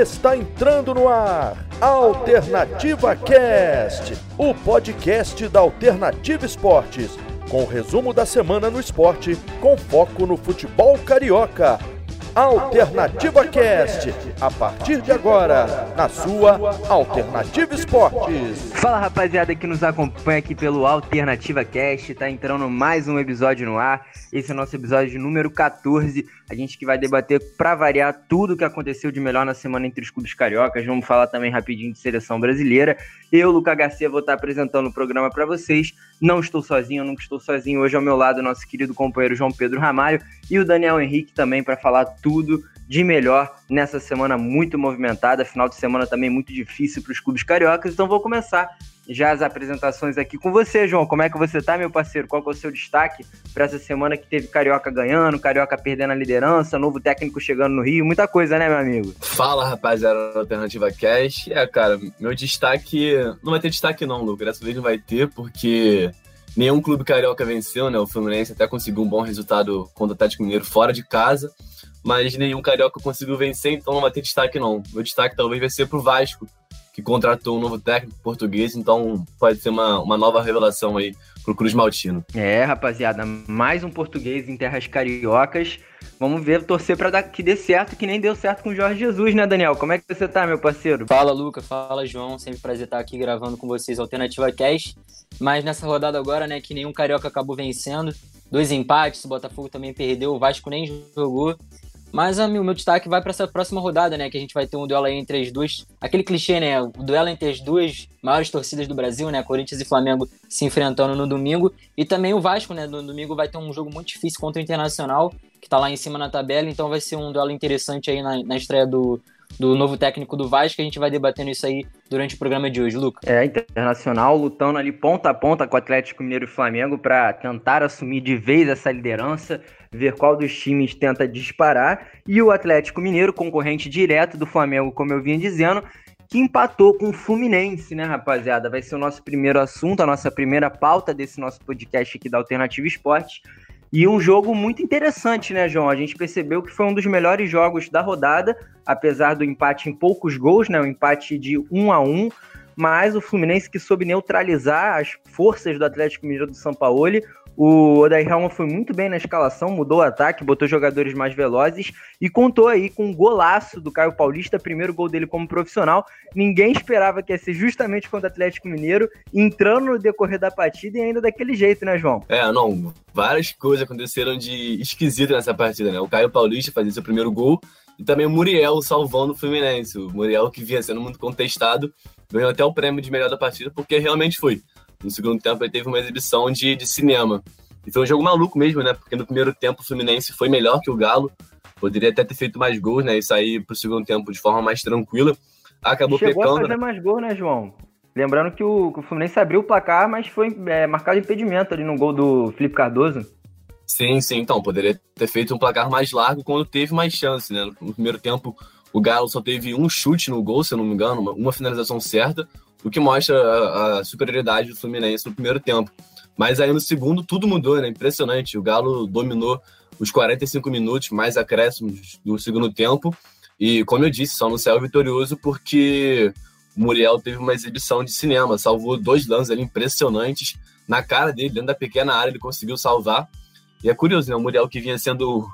Está entrando no ar Alternativa Cast, o podcast da Alternativa Esportes, com o resumo da semana no esporte, com foco no futebol carioca. Alternativa Cast, a partir de agora, na sua Alternativa Esportes. Fala rapaziada que nos acompanha aqui pelo Alternativa Cast, tá entrando mais um episódio no ar. Esse é o nosso episódio número 14. A gente que vai debater para variar tudo o que aconteceu de melhor na semana entre os clubes cariocas. Vamos falar também rapidinho de seleção brasileira. Eu, Luca Garcia, vou estar apresentando o programa para vocês. Não estou sozinho, nunca estou sozinho. Hoje ao meu lado nosso querido companheiro João Pedro Ramalho e o Daniel Henrique também para falar tudo de melhor nessa semana muito movimentada, final de semana também muito difícil para os clubes cariocas. Então vou começar já as apresentações aqui com você, João. Como é que você tá, meu parceiro? Qual é o seu destaque para essa semana que teve Carioca ganhando, Carioca perdendo a liderança, novo técnico chegando no Rio, muita coisa, né, meu amigo? Fala, rapaziada da Alternativa Cash. É, cara, meu destaque. Não vai ter destaque, não, Lucas. Dessa vez não vai ter, porque nenhum clube carioca venceu, né? O Fluminense até conseguiu um bom resultado contra o Atlético Mineiro fora de casa, mas nenhum carioca conseguiu vencer, então não vai ter destaque, não. Meu destaque talvez vai ser pro Vasco, que contratou um novo técnico português, então pode ser uma, uma nova revelação aí pro Cruz Maltino. É, rapaziada, mais um português em terras cariocas. Vamos ver, torcer para que dê certo, que nem deu certo com o Jorge Jesus, né, Daniel? Como é que você tá, meu parceiro? Fala, Luca. Fala, João. Sempre prazer estar aqui gravando com vocês Alternativa Cash. Mas nessa rodada agora, né, que nenhum carioca acabou vencendo. Dois empates, o Botafogo também perdeu, o Vasco nem jogou. Mas o meu destaque vai para essa próxima rodada, né? Que a gente vai ter um duelo aí entre as duas. Aquele clichê, né? O duelo entre as duas maiores torcidas do Brasil, né? Corinthians e Flamengo se enfrentando no domingo. E também o Vasco, né? No domingo vai ter um jogo muito difícil contra o Internacional, que tá lá em cima na tabela. Então vai ser um duelo interessante aí na, na estreia do, do novo técnico do Vasco. A gente vai debatendo isso aí durante o programa de hoje, Lucas. É, Internacional lutando ali ponta a ponta com o Atlético Mineiro e Flamengo para tentar assumir de vez essa liderança ver qual dos times tenta disparar. E o Atlético Mineiro, concorrente direto do Flamengo, como eu vinha dizendo, que empatou com o Fluminense, né, rapaziada? Vai ser o nosso primeiro assunto, a nossa primeira pauta desse nosso podcast aqui da Alternativa Esportes. E um jogo muito interessante, né, João? A gente percebeu que foi um dos melhores jogos da rodada, apesar do empate em poucos gols, né? Um empate de 1 a 1 mas o Fluminense que soube neutralizar as forças do Atlético Mineiro do São Paulo. O Odair Helman foi muito bem na escalação, mudou o ataque, botou jogadores mais velozes e contou aí com um golaço do Caio Paulista, primeiro gol dele como profissional. Ninguém esperava que ia ser justamente contra o Atlético Mineiro, entrando no decorrer da partida e ainda daquele jeito, né, João? É, não, várias coisas aconteceram de esquisito nessa partida, né? O Caio Paulista fazia seu primeiro gol e também o Muriel salvando o Fluminense. O Muriel que vinha sendo muito contestado, ganhou até o prêmio de melhor da partida porque realmente foi. No segundo tempo, ele teve uma exibição de, de cinema. E foi um jogo maluco mesmo, né? Porque no primeiro tempo o Fluminense foi melhor que o Galo. Poderia até ter feito mais gols, né? E sair pro segundo tempo de forma mais tranquila. Acabou Chegou pecando. a fazer mais gols, né, João? Lembrando que o, que o Fluminense abriu o placar, mas foi é, marcado impedimento ali no gol do Felipe Cardoso. Sim, sim. Então, poderia ter feito um placar mais largo quando teve mais chance, né? No primeiro tempo, o Galo só teve um chute no gol, se eu não me engano, uma, uma finalização certa o que mostra a, a, superioridade do Fluminense no primeiro tempo. Mas aí no segundo tudo mudou, né? Impressionante. O Galo dominou os 45 minutos, mais acréscimos do segundo tempo. E, como eu disse, só no céu vitorioso porque o Muriel teve uma exibição de cinema, salvou dois lances impressionantes. Na cara dele, dentro da pequena área, ele conseguiu salvar. E é curioso, né? O Muriel que vinha sendo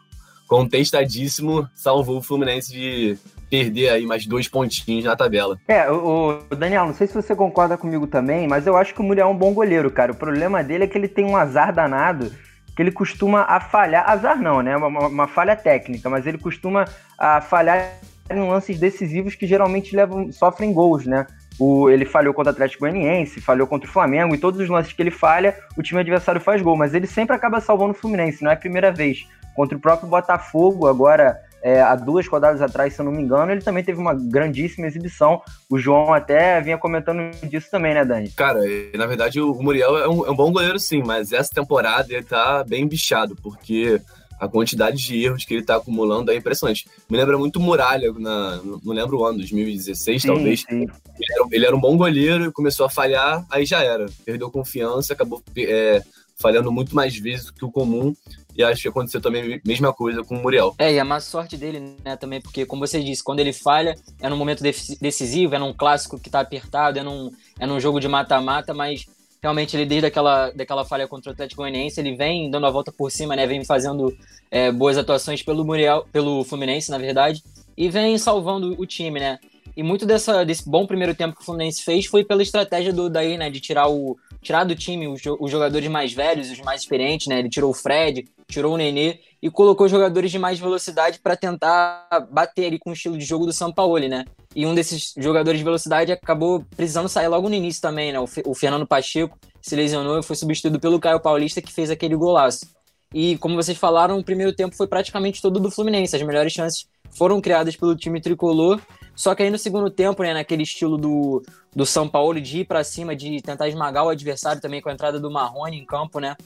contestadíssimo, salvou o Fluminense de perder aí mais dois pontinhos na tabela. É, o, Daniel, não sei se você concorda comigo também, mas eu acho que o Muriel é um bom goleiro, cara. O problema dele é que ele tem um azar danado, que ele costuma a falhar, azar não, né? Uma, uma falha técnica, mas ele costuma a falhar em lances decisivos que geralmente levam, sofrem gols, né? O, ele falhou contra o Atlético Goianiense, falhou contra o Flamengo, e todos os lances que ele falha, o time adversário faz gol, mas ele sempre acaba salvando o Fluminense, não é a primeira vez. Contra o próprio Botafogo, agora é, há duas rodadas atrás, se eu não me engano, ele também teve uma grandíssima exibição. O João até vinha comentando disso também, né, Dani? Cara, na verdade o Muriel é um, é um bom goleiro sim, mas essa temporada ele tá bem bichado, porque a quantidade de erros que ele tá acumulando é impressionante. Me lembra muito Muralha, na, não lembro o ano, 2016 sim, talvez. Sim. Ele, era, ele, era, um bom goleiro, começou a falhar, aí já era. Perdeu confiança, acabou é, falhando muito mais vezes do que o comum e acho que aconteceu também a mesma coisa com o Muriel. É, e a má sorte dele, né, também, porque, como você disse, quando ele falha, é num momento decisivo, é num clássico que tá apertado, é num, é num jogo de mata-mata, mas realmente ele desde aquela, daquela falha contra o Atlético Goianiense, ele vem dando a volta por cima, né, vem fazendo é, boas atuações pelo Muriel, pelo Fluminense, na verdade, e vem salvando o time, né, e muito dessa, desse bom primeiro tempo que o Fluminense fez foi pela estratégia do Daí, né, de tirar o, tirar do time os, os jogadores mais velhos, os mais experientes, né? Ele tirou o Fred, tirou o Nenê e colocou jogadores de mais velocidade para tentar bater ali com o estilo de jogo do São Paulo, né? E um desses jogadores de velocidade acabou precisando sair logo no início também, né? O, o Fernando Pacheco se lesionou e foi substituído pelo Caio Paulista, que fez aquele golaço. E como vocês falaram, o primeiro tempo foi praticamente todo do Fluminense. As melhores chances foram criadas pelo time tricolor só que aí no segundo tempo, né, naquele estilo do, do São Paulo de ir para cima, de tentar esmagar o adversário também com a entrada do Marrone em campo, né?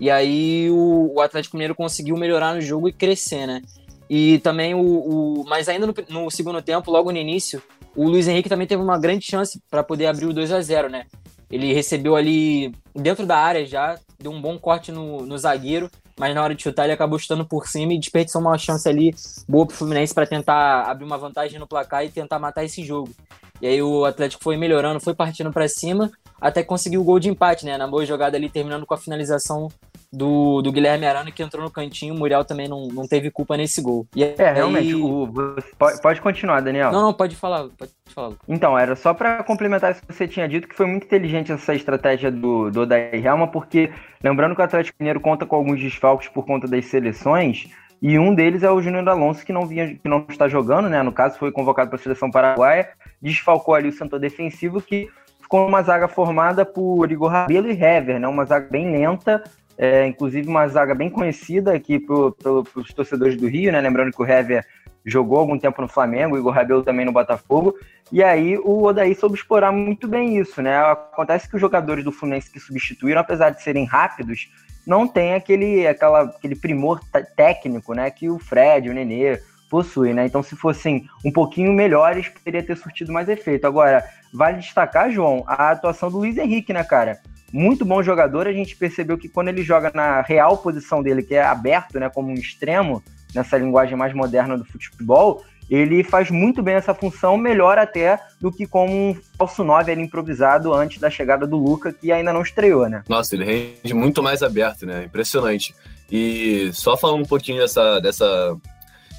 E aí o, o Atlético Mineiro conseguiu melhorar no jogo e crescer, né? E também o, o mas ainda no, no, segundo tempo, logo no início, o Luiz Henrique também teve uma grande chance para poder abrir o 2 a 0, né? Ele recebeu ali dentro da área já, deu um bom corte no, no zagueiro mas na hora de chutar ele acabou chutando por cima e desperdiçou uma chance ali boa pro Fluminense para tentar abrir uma vantagem no placar e tentar matar esse jogo. E aí o Atlético foi melhorando, foi partindo para cima, até conseguiu o gol de empate, né? Na boa jogada ali, terminando com a finalização do, do Guilherme Arana, que entrou no cantinho. O Muriel também não, não teve culpa nesse gol. E é, aí... realmente. O, pode, pode continuar, Daniel. Não, não, pode falar. Pode falar. Então, era só para complementar isso que você tinha dito, que foi muito inteligente essa estratégia do, do Odair Helma, porque lembrando que o Atlético Mineiro conta com alguns desfalques por conta das seleções. E um deles é o Júnior Alonso, que não vinha, que não está jogando, né? No caso, foi convocado para a seleção paraguaia, desfalcou ali o setor defensivo, que ficou uma zaga formada por Igor Rabelo e Hever, né? Uma zaga bem lenta, é, inclusive uma zaga bem conhecida aqui pelos torcedores do Rio, né? Lembrando que o Hever jogou algum tempo no Flamengo, o Igor Rabelo também no Botafogo, e aí o Odaí soube explorar muito bem isso, né? Acontece que os jogadores do Fluminense que substituíram, apesar de serem rápidos, não tem aquele, aquela, aquele primor técnico, né? Que o Fred, o Nenê possui, né? Então, se fossem um pouquinho melhores, poderia ter surtido mais efeito. Agora, vale destacar, João, a atuação do Luiz Henrique, né, cara? Muito bom jogador. A gente percebeu que quando ele joga na real posição dele, que é aberto, né, como um extremo, nessa linguagem mais moderna do futebol, ele faz muito bem essa função, melhor até do que como um falso 9 ali improvisado antes da chegada do Luca, que ainda não estreou, né? Nossa, ele rende muito mais aberto, né? Impressionante. E só falando um pouquinho dessa, dessa,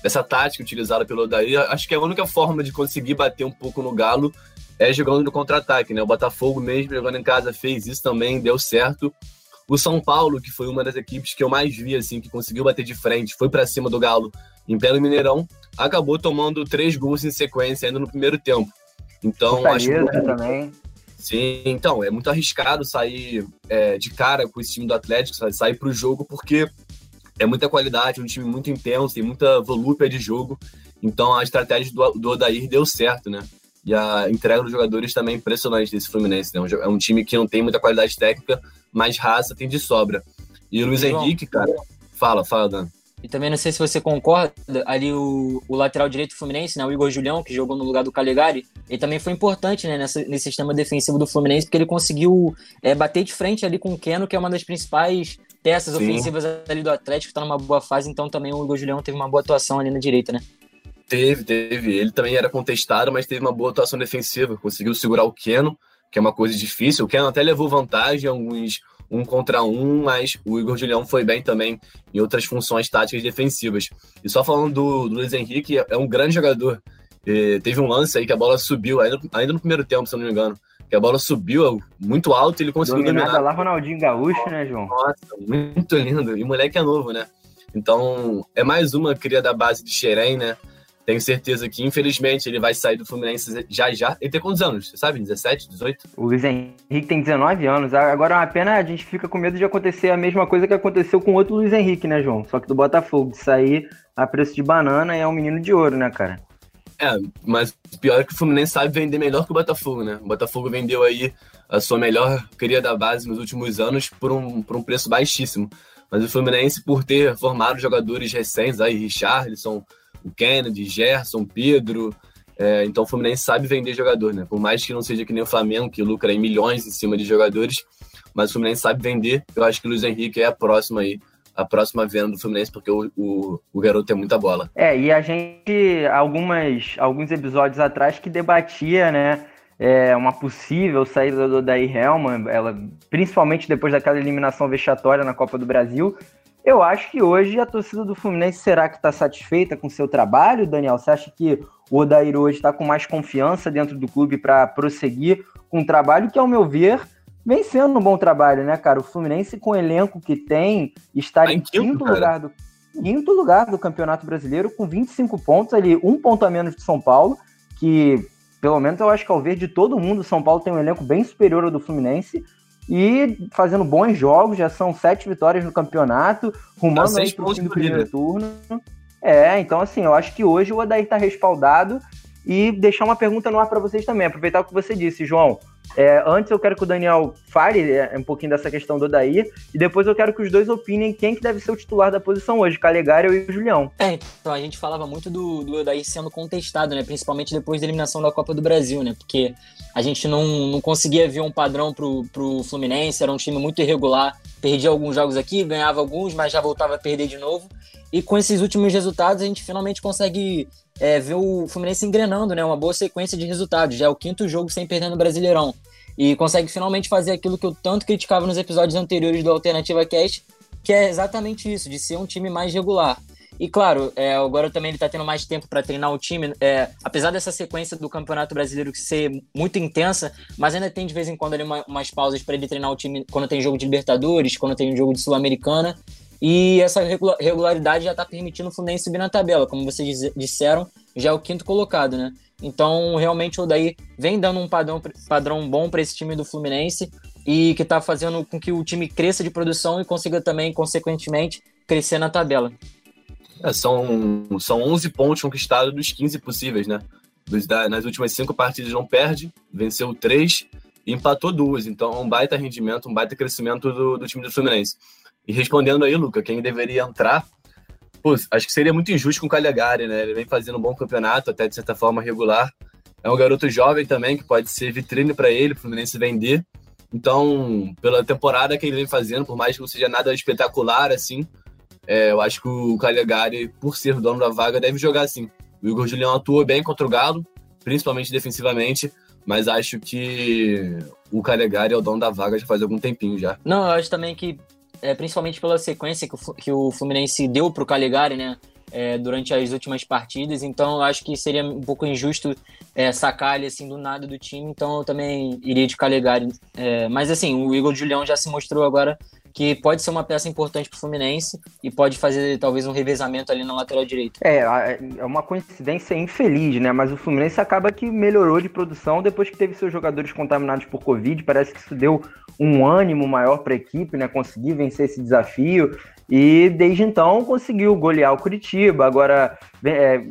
dessa tática utilizada pelo Odair, acho que é a única forma de conseguir bater um pouco no Galo é jogando no contra-ataque, né? O Botafogo mesmo jogando em casa fez isso também, deu certo. O São Paulo, que foi uma das equipes que eu mais vi, assim, que conseguiu bater de frente, foi para cima do Galo em pleno Mineirão, acabou tomando três gols em sequência ainda no primeiro tempo. Então, acho que... também. Sim, então, é muito arriscado sair é, de cara com esse time do Atlético, sair para o jogo, porque é muita qualidade, é um time muito intenso, tem muita volúpia de jogo. Então, a estratégia do, do Odair deu certo, né? E a entrega dos jogadores também é impressionante desse Fluminense. Né? É um time que não tem muita qualidade técnica, mas raça tem de sobra. E o Luiz João, Henrique, cara, fala, fala, Dan. E também não sei se você concorda, ali o, o lateral direito do Fluminense, né, o Igor Julião, que jogou no lugar do Calegari, ele também foi importante né, nessa, nesse sistema defensivo do Fluminense, porque ele conseguiu é, bater de frente ali com o Keno, que é uma das principais peças Sim. ofensivas ali do Atlético, está numa boa fase, então também o Igor Julião teve uma boa atuação ali na direita, né? Teve, teve. Ele também era contestado, mas teve uma boa atuação defensiva. Conseguiu segurar o Keno, que é uma coisa difícil. O Keno até levou vantagem, alguns um contra um, mas o Igor Julião foi bem também em outras funções táticas defensivas. E só falando do, do Luiz Henrique, é um grande jogador. E teve um lance aí que a bola subiu, ainda, ainda no primeiro tempo, se eu não me engano. Que a bola subiu muito alto e ele conseguiu Dominada dominar. lá Ronaldinho Gaúcho, né, João? Nossa, muito lindo. E o moleque é novo, né? Então, é mais uma cria da base de Xerém, né? Tenho certeza que, infelizmente, ele vai sair do Fluminense já já. Ele tem quantos anos? Você sabe? 17, 18? O Luiz Henrique tem 19 anos. Agora é uma pena, a gente fica com medo de acontecer a mesma coisa que aconteceu com outro Luiz Henrique, né, João? Só que do Botafogo, de sair a preço de banana e é um menino de ouro, né, cara? É, mas pior é que o Fluminense sabe vender melhor que o Botafogo, né? O Botafogo vendeu aí a sua melhor cria da base nos últimos anos por um, por um preço baixíssimo. Mas o Fluminense, por ter formado jogadores recentes, aí Richarlison, o Kennedy, Gerson, Pedro. É, então o Fluminense sabe vender jogador, né? Por mais que não seja que nem o Flamengo, que lucra em milhões em cima de jogadores, mas o Fluminense sabe vender. Eu acho que o Luiz Henrique é a próxima aí a próxima venda do Fluminense, porque o, o, o, garoto tem muita bola. É, e a gente, algumas, alguns episódios atrás, que debatia, né, é, uma possível saída do Daí Helman, ela, principalmente depois daquela eliminação vexatória na Copa do Brasil. Eu acho que hoje a torcida do Fluminense será que está satisfeita com o seu trabalho, Daniel? Você acha que o Odair hoje está com mais confiança dentro do clube para prosseguir com um trabalho que, ao meu ver, vem sendo um bom trabalho, né, cara? O Fluminense, com o elenco que tem, está tá em, quinto, quinto lugar do quinto lugar do Campeonato Brasileiro, com 25 pontos ali, um ponto a menos de São Paulo, que, pelo menos, eu acho que ao ver de todo mundo, São Paulo tem um elenco bem superior ao do Fluminense. E fazendo bons jogos, já são sete vitórias no campeonato, rumando tá aí pro fim do primeiro turno. É, então assim, eu acho que hoje o Odair tá respaldado e deixar uma pergunta no ar para vocês também, aproveitar o que você disse, João. É, antes eu quero que o Daniel fale é, um pouquinho dessa questão do Odair, e depois eu quero que os dois opinem quem que deve ser o titular da posição hoje, Calegari e o Julião. É, então a gente falava muito do, do Odair sendo contestado, né? Principalmente depois da eliminação da Copa do Brasil, né? Porque a gente não, não conseguia ver um padrão pro, pro Fluminense, era um time muito irregular, perdia alguns jogos aqui, ganhava alguns, mas já voltava a perder de novo. E com esses últimos resultados, a gente finalmente consegue é, ver o Fluminense engrenando, né? Uma boa sequência de resultados. Já é o quinto jogo sem perder no Brasileirão. E consegue finalmente fazer aquilo que eu tanto criticava nos episódios anteriores do Alternativa Cast, que é exatamente isso, de ser um time mais regular. E claro, é, agora também ele está tendo mais tempo para treinar o time. É, apesar dessa sequência do Campeonato Brasileiro ser muito intensa, mas ainda tem de vez em quando ali uma, umas pausas para ele treinar o time quando tem jogo de Libertadores, quando tem jogo de Sul-Americana. E essa regularidade já está permitindo o Fluminense subir na tabela, como vocês disseram, já é o quinto colocado, né? Então, realmente, o Daí vem dando um padrão, padrão bom para esse time do Fluminense e que está fazendo com que o time cresça de produção e consiga também, consequentemente, crescer na tabela. É, são, são 11 pontos conquistados dos 15 possíveis, né? Nas últimas cinco partidas não perde, venceu três e empatou duas. Então, é um baita rendimento, um baita crescimento do, do time do Fluminense. E respondendo aí, Luca, quem deveria entrar, pô, acho que seria muito injusto com o Calegari, né? Ele vem fazendo um bom campeonato, até de certa forma regular. É um garoto jovem também, que pode ser vitrine para ele, para o Fluminense vender. Então, pela temporada que ele vem fazendo, por mais que não seja nada espetacular assim, é, eu acho que o Calegari, por ser dono da vaga, deve jogar assim. O Igor Julião atua bem contra o Galo, principalmente defensivamente, mas acho que o Calegari é o dono da vaga já faz algum tempinho já. Não, eu acho também que é, principalmente pela sequência que o, que o Fluminense deu para o Caligari, né? É, durante as últimas partidas, então eu acho que seria um pouco injusto é, sacar ele assim do nada do time, então eu também iria de Calegari. É, mas assim, o Igor Julião já se mostrou agora que pode ser uma peça importante para o Fluminense e pode fazer talvez um revezamento ali na lateral direita. É, é uma coincidência infeliz, né? Mas o Fluminense acaba que melhorou de produção depois que teve seus jogadores contaminados por Covid. Parece que isso deu um ânimo maior para a equipe, né? Conseguir vencer esse desafio. E desde então conseguiu golear o Curitiba. Agora é,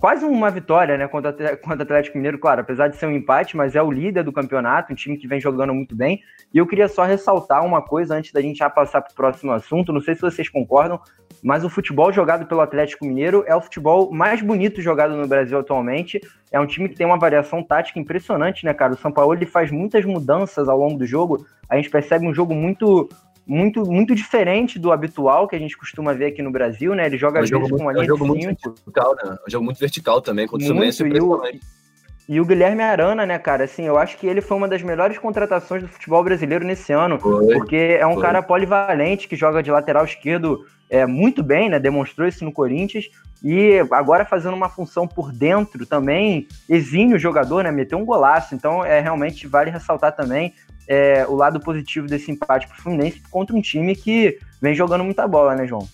quase uma vitória, né, contra, contra o Atlético Mineiro, claro, apesar de ser um empate, mas é o líder do campeonato, um time que vem jogando muito bem. E eu queria só ressaltar uma coisa antes da gente já passar para o próximo assunto, não sei se vocês concordam, mas o futebol jogado pelo Atlético Mineiro é o futebol mais bonito jogado no Brasil atualmente. É um time que tem uma variação tática impressionante, né, cara? O São Paulo ele faz muitas mudanças ao longo do jogo. A gente percebe um jogo muito muito, muito diferente do habitual que a gente costuma ver aqui no Brasil, né? Ele joga é às vezes com uma linha é um jogo de cinco. Muito vertical, né? É um jogo muito vertical também, contra o Fluminense. E o, e o Guilherme Arana, né, cara? Assim, eu acho que ele foi uma das melhores contratações do futebol brasileiro nesse ano, foi, porque é um foi. cara polivalente que joga de lateral esquerdo é, muito bem, né? Demonstrou isso no Corinthians. E agora fazendo uma função por dentro também, exime o jogador, né? Meteu um golaço. Então, é realmente vale ressaltar também é, o lado positivo desse empate pro Fluminense contra um time que vem jogando muita bola, né, João?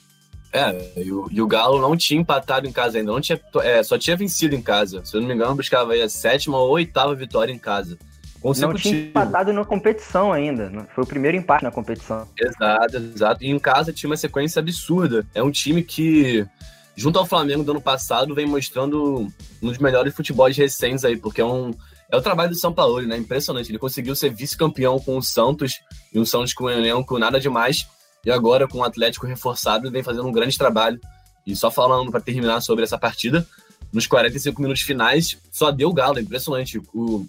É, e o, e o Galo não tinha empatado em casa ainda, não tinha, é, só tinha vencido em casa. Se eu não me engano, buscava aí a sétima ou oitava vitória em casa. Não tinha empatado na competição ainda. Né? Foi o primeiro empate na competição. Exato, exato. E em casa tinha uma sequência absurda. É um time que, junto ao Flamengo do ano passado, vem mostrando um dos melhores futebols recentes aí, porque é um, é o trabalho do São Paulo, né? Impressionante. Ele conseguiu ser vice-campeão com o Santos, e um Santos com um elenco nada demais, e agora com o Atlético reforçado, vem fazendo um grande trabalho. E só falando para terminar sobre essa partida, nos 45 minutos finais, só deu o Galo, é impressionante. O,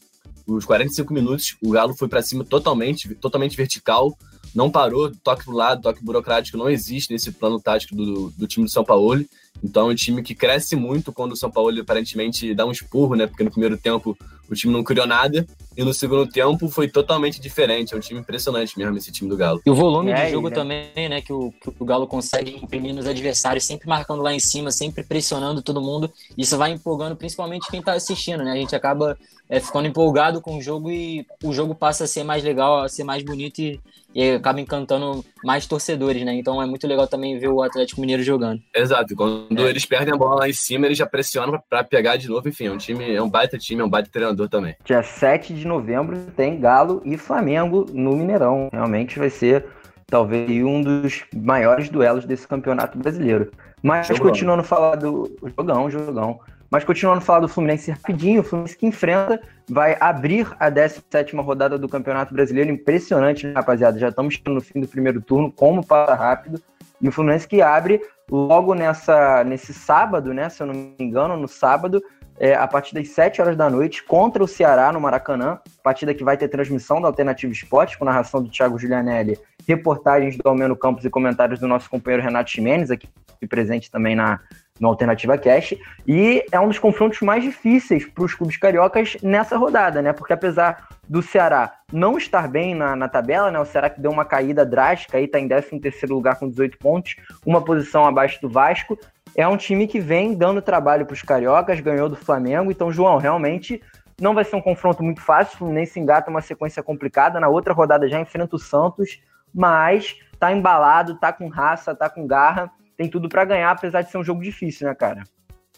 os 45 minutos, o Galo foi para cima totalmente, totalmente vertical, não parou, toque pro lado, toque burocrático não existe nesse plano tático do, do time do São Paulo. Então é um time que cresce muito quando o São Paulo aparentemente dá um espurro, né? Porque no primeiro tempo o time não criou nada e no segundo tempo foi totalmente diferente. É um time impressionante mesmo esse time do Galo. E o volume é, de jogo né? também, né? Que o, que o Galo consegue imprimir nos adversários, sempre marcando lá em cima, sempre pressionando todo mundo. Isso vai empolgando principalmente quem tá assistindo, né? A gente acaba é, ficando empolgado com o jogo e o jogo passa a ser mais legal, a ser mais bonito e, e acaba encantando mais torcedores, né? Então é muito legal também ver o Atlético Mineiro jogando. Exato. Quando é. eles perdem a bola lá em cima, eles já pressionam para pegar de novo. Enfim, é um time, é um baita time, é um baita treinador também. Dia 7 de novembro tem Galo e Flamengo no Mineirão. Realmente vai ser talvez um dos maiores duelos desse campeonato brasileiro. Mas jogão. continuando a falar do jogão, jogão. Mas continuando a falar do Fluminense rapidinho, o Fluminense que enfrenta vai abrir a 17 rodada do Campeonato Brasileiro. Impressionante, né, rapaziada? Já estamos no fim do primeiro turno, como passa rápido. E o Fluminense que abre logo nessa, nesse sábado, né? Se eu não me engano, no sábado, é, a partir das 7 horas da noite, contra o Ceará, no Maracanã. Partida que vai ter transmissão da Alternativa Esporte, com narração do Thiago Giulianelli, reportagens do Almeno Campos e comentários do nosso companheiro Renato Ximenes, aqui presente também na, no Alternativa Cash. E é um dos confrontos mais difíceis para os clubes cariocas nessa rodada, né? Porque apesar do Ceará não estar bem na, na tabela, né? O Ceará que deu uma caída drástica aí, está em 13 terceiro lugar com 18 pontos, uma posição abaixo do Vasco. É um time que vem dando trabalho para os cariocas, ganhou do Flamengo. Então, João, realmente não vai ser um confronto muito fácil. nem se engata uma sequência complicada. Na outra rodada já enfrenta o Santos, mas tá embalado, tá com raça, tá com garra tem tudo para ganhar, apesar de ser um jogo difícil, né, cara?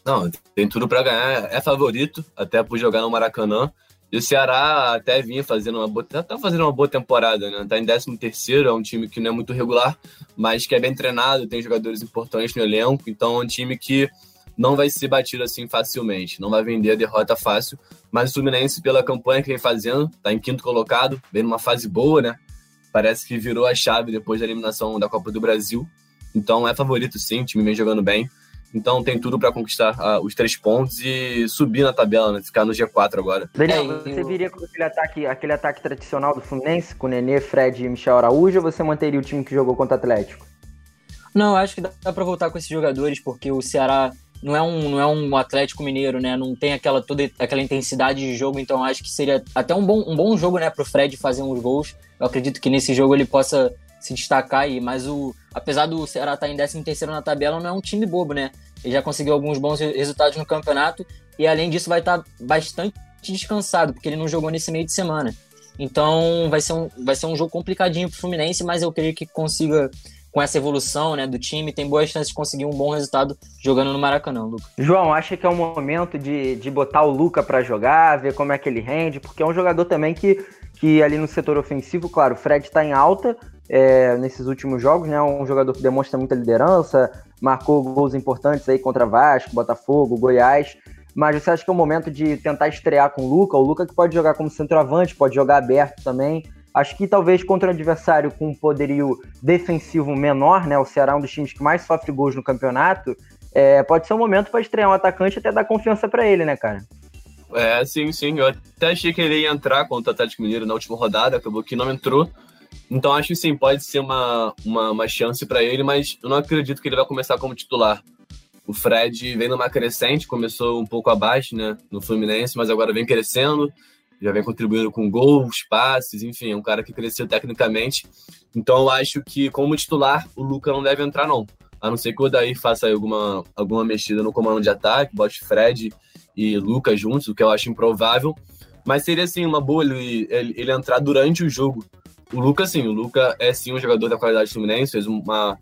Não, tem tudo para ganhar. É favorito, até por jogar no Maracanã. E o Ceará até vinha fazendo uma boa, tá fazendo uma boa temporada, né? Tá em 13 terceiro, é um time que não é muito regular, mas que é bem treinado, tem jogadores importantes no elenco, então é um time que não vai ser batido assim facilmente, não vai vender a derrota fácil. Mas o Fluminense, pela campanha que vem fazendo, tá em quinto colocado, vem numa fase boa, né? Parece que virou a chave depois da eliminação da Copa do Brasil. Então é favorito sim, o time vem jogando bem. Então tem tudo para conquistar uh, os três pontos e subir na tabela, né? Ficar no G4 agora. Daniel, é, você viria com aquele ataque, aquele ataque tradicional do Fluminense, com Nenê, Fred e Michel Araújo, ou você manteria o time que jogou contra o Atlético? Não, acho que dá para voltar com esses jogadores, porque o Ceará não é um, não é um Atlético Mineiro, né? Não tem aquela toda aquela intensidade de jogo, então acho que seria até um bom, um bom jogo, né, pro Fred fazer uns gols. Eu acredito que nesse jogo ele possa se destacar aí, mas o apesar do Ceará estar tá em 13 terceiro na tabela, não é um time bobo, né? Ele já conseguiu alguns bons resultados no campeonato e além disso vai estar tá bastante descansado, porque ele não jogou nesse meio de semana. Então vai ser um, vai ser um jogo complicadinho pro Fluminense, mas eu creio que consiga com essa evolução né, do time, tem boas chances de conseguir um bom resultado jogando no Maracanã, Luca. João, acha que é o momento de, de botar o Luca para jogar, ver como é que ele rende, porque é um jogador também que, que ali no setor ofensivo, claro, o Fred está em alta, é, nesses últimos jogos, né? Um jogador que demonstra muita liderança, marcou gols importantes aí contra Vasco, Botafogo, Goiás. Mas você acha que é o momento de tentar estrear com o Luca? O Luca que pode jogar como centroavante, pode jogar aberto também. Acho que talvez contra um adversário com um poderio defensivo menor, né? O Ceará é um dos times que mais sofre gols no campeonato. É, pode ser um momento para estrear um atacante e até dar confiança para ele, né, cara? É, sim, sim. Eu até achei que ele ia entrar contra o Atlético Mineiro na última rodada, acabou que não entrou. Então acho que sim, pode ser uma, uma, uma chance para ele, mas eu não acredito que ele vai começar como titular. O Fred vem numa crescente, começou um pouco abaixo né, no Fluminense, mas agora vem crescendo, já vem contribuindo com gols, passes, enfim, é um cara que cresceu tecnicamente. Então eu acho que como titular o Luca não deve entrar não. A não ser que o Odair faça alguma, alguma mexida no comando de ataque, bote Fred e Luca juntos, o que eu acho improvável. Mas seria assim uma boa ele, ele, ele entrar durante o jogo o Lucas, sim, o Lucas é sim um jogador da qualidade do Fluminense, fez uma,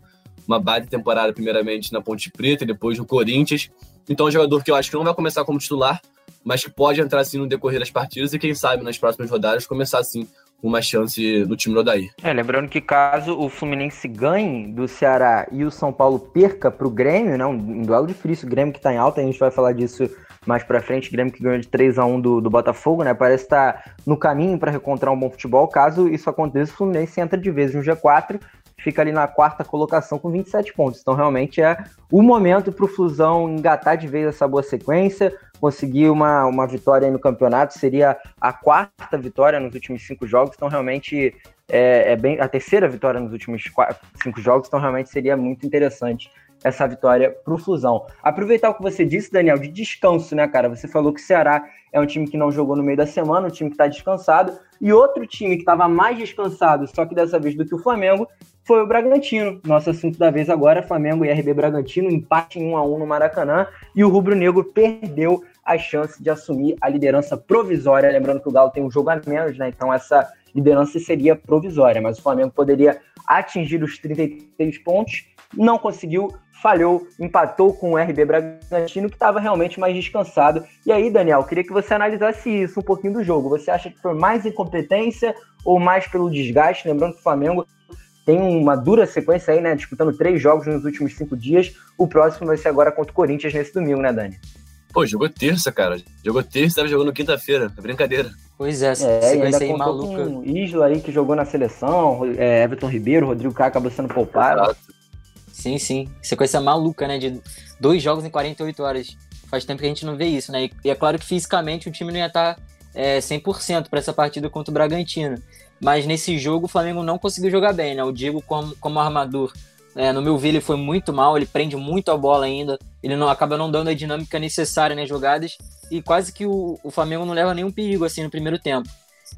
uma baita temporada, primeiramente na Ponte Preta e depois no Corinthians. Então, é um jogador que eu acho que não vai começar como titular, mas que pode entrar assim no decorrer das partidas e, quem sabe, nas próximas rodadas, começar assim uma chance no time do Odair. É, lembrando que caso o Fluminense ganhe do Ceará e o São Paulo perca para o Grêmio, né, um duelo difícil, o Grêmio que está em alta, a gente vai falar disso mais para frente, Grêmio que ganhou de 3 a 1 do, do Botafogo, né? Parece estar tá no caminho para recontrar um bom futebol. Caso isso aconteça, o Fluminense entra de vez no G4, fica ali na quarta colocação com 27 pontos. Então, realmente é o momento para o Flusão engatar de vez essa boa sequência, conseguir uma, uma vitória no campeonato. Seria a quarta vitória nos últimos cinco jogos. Então, realmente é, é, bem a terceira vitória nos últimos quatro, cinco jogos, então realmente seria muito interessante essa vitória para o Flusão. Aproveitar o que você disse, Daniel, de descanso, né, cara? Você falou que o Ceará é um time que não jogou no meio da semana, um time que está descansado, e outro time que estava mais descansado, só que dessa vez do que o Flamengo, foi o Bragantino. Nosso assunto da vez agora, Flamengo e RB Bragantino, empate em 1 a 1 no Maracanã, e o Rubro Negro perdeu a chance de assumir a liderança provisória. Lembrando que o Galo tem um jogo a menos, né? Então essa liderança seria provisória, mas o Flamengo poderia atingir os 33 pontos, não conseguiu, falhou, empatou com o RB Bragantino, que estava realmente mais descansado. E aí, Daniel, queria que você analisasse isso um pouquinho do jogo. Você acha que foi mais incompetência ou mais pelo desgaste? Lembrando que o Flamengo tem uma dura sequência aí, né? Disputando três jogos nos últimos cinco dias. O próximo vai ser agora contra o Corinthians nesse domingo, né, Dani? Pô, jogou terça, cara. Jogou terça e tava jogando quinta-feira. É brincadeira. Pois é, é sequência aí maluca. Com Isla aí que jogou na seleção, é, Everton Ribeiro, Rodrigo Caio acabou sendo poupado. Exato. Sim, sim. Sequência maluca, né? De dois jogos em 48 horas. Faz tempo que a gente não vê isso, né? E é claro que fisicamente o time não ia estar tá, é, 100% para essa partida contra o Bragantino. Mas nesse jogo o Flamengo não conseguiu jogar bem, né? O Diego, como, como armador, é, no meu ver, ele foi muito mal, ele prende muito a bola ainda, ele não acaba não dando a dinâmica necessária nas jogadas e quase que o, o Flamengo não leva nenhum perigo assim no primeiro tempo.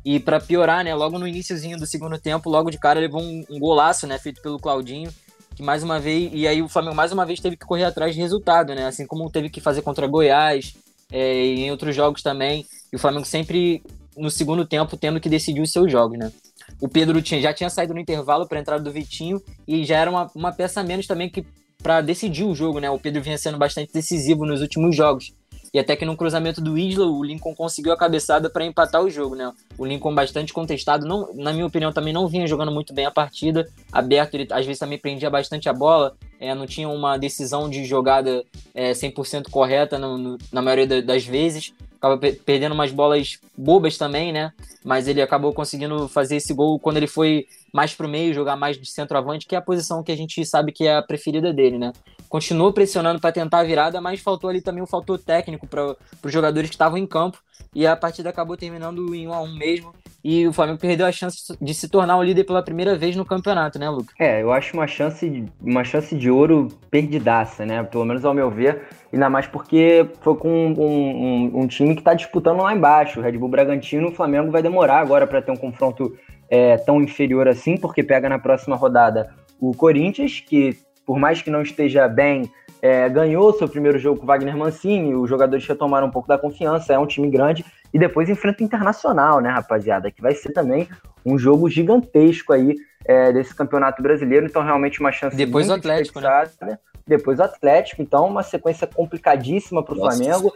E para piorar, né, logo no iníciozinho do segundo tempo, logo de cara levou um, um golaço, né, feito pelo Claudinho, que mais uma vez, e aí o Flamengo mais uma vez teve que correr atrás de resultado, né? Assim como teve que fazer contra Goiás é, e em outros jogos também. E o Flamengo sempre no segundo tempo tendo que decidir os seus jogos, né? O Pedro tinha, já tinha saído no intervalo para a entrada do Vitinho e já era uma, uma peça menos também que para decidir o jogo, né? O Pedro vinha sendo bastante decisivo nos últimos jogos. E até que no cruzamento do Isla, o Lincoln conseguiu a cabeçada para empatar o jogo, né? O Lincoln bastante contestado, não, na minha opinião, também não vinha jogando muito bem a partida. Aberto, ele às vezes também prendia bastante a bola, é, não tinha uma decisão de jogada é, 100% correta no, no, na maioria das vezes acaba perdendo umas bolas bobas também, né? Mas ele acabou conseguindo fazer esse gol quando ele foi mais pro meio, jogar mais de centroavante, que é a posição que a gente sabe que é a preferida dele, né? Continuou pressionando para tentar a virada, mas faltou ali também um fator técnico para os jogadores que estavam em campo e a partida acabou terminando em 1 a 1 mesmo. E o Flamengo perdeu a chance de se tornar o líder pela primeira vez no campeonato, né, Lucas? É, eu acho uma chance, uma chance de ouro perdidaça, né? Pelo menos ao meu ver. Ainda mais porque foi com um, um, um time que está disputando lá embaixo. O Red Bull Bragantino, o Flamengo vai demorar agora para ter um confronto é, tão inferior assim, porque pega na próxima rodada o Corinthians, que por mais que não esteja bem, é, ganhou seu primeiro jogo com o Wagner Mancini, os jogadores retomaram um pouco da confiança, é um time grande, e depois enfrenta o Internacional, né, rapaziada, que vai ser também um jogo gigantesco aí é, desse campeonato brasileiro, então realmente uma chance Depois o Atlético, né? Depois o Atlético, então uma sequência complicadíssima para o Flamengo,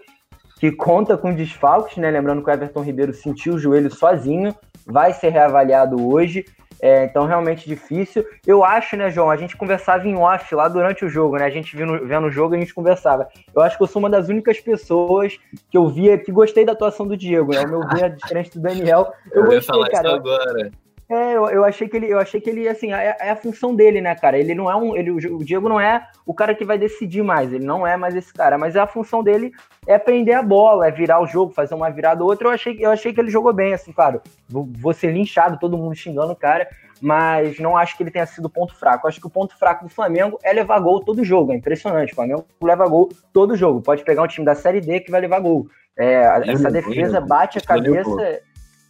que conta com desfalques, né, lembrando que o Everton Ribeiro sentiu o joelho sozinho, vai ser reavaliado hoje, é, então, realmente difícil. Eu acho, né, João? A gente conversava em off lá durante o jogo, né? A gente vendo, vendo o jogo e a gente conversava. Eu acho que eu sou uma das únicas pessoas que eu via que gostei da atuação do Diego, né? O meu ver, diferente do Daniel. Eu, eu gostei, falar cara. Isso agora. É, eu, eu, achei que ele, eu achei que ele, assim, é, é, a função dele, né, cara? Ele não é um, ele, o Diego não é o cara que vai decidir mais, ele não é mais esse cara, mas a função dele é prender a bola, é virar o jogo, fazer uma virada ou outra. Eu achei, eu achei que ele jogou bem, assim, claro. Vou, vou ser linchado, todo mundo xingando o cara, mas não acho que ele tenha sido ponto fraco. Eu acho que o ponto fraco do Flamengo é levar gol todo jogo. É impressionante. O Flamengo leva gol todo jogo. Pode pegar um time da Série D que vai levar gol. É, essa defesa bate a cabeça.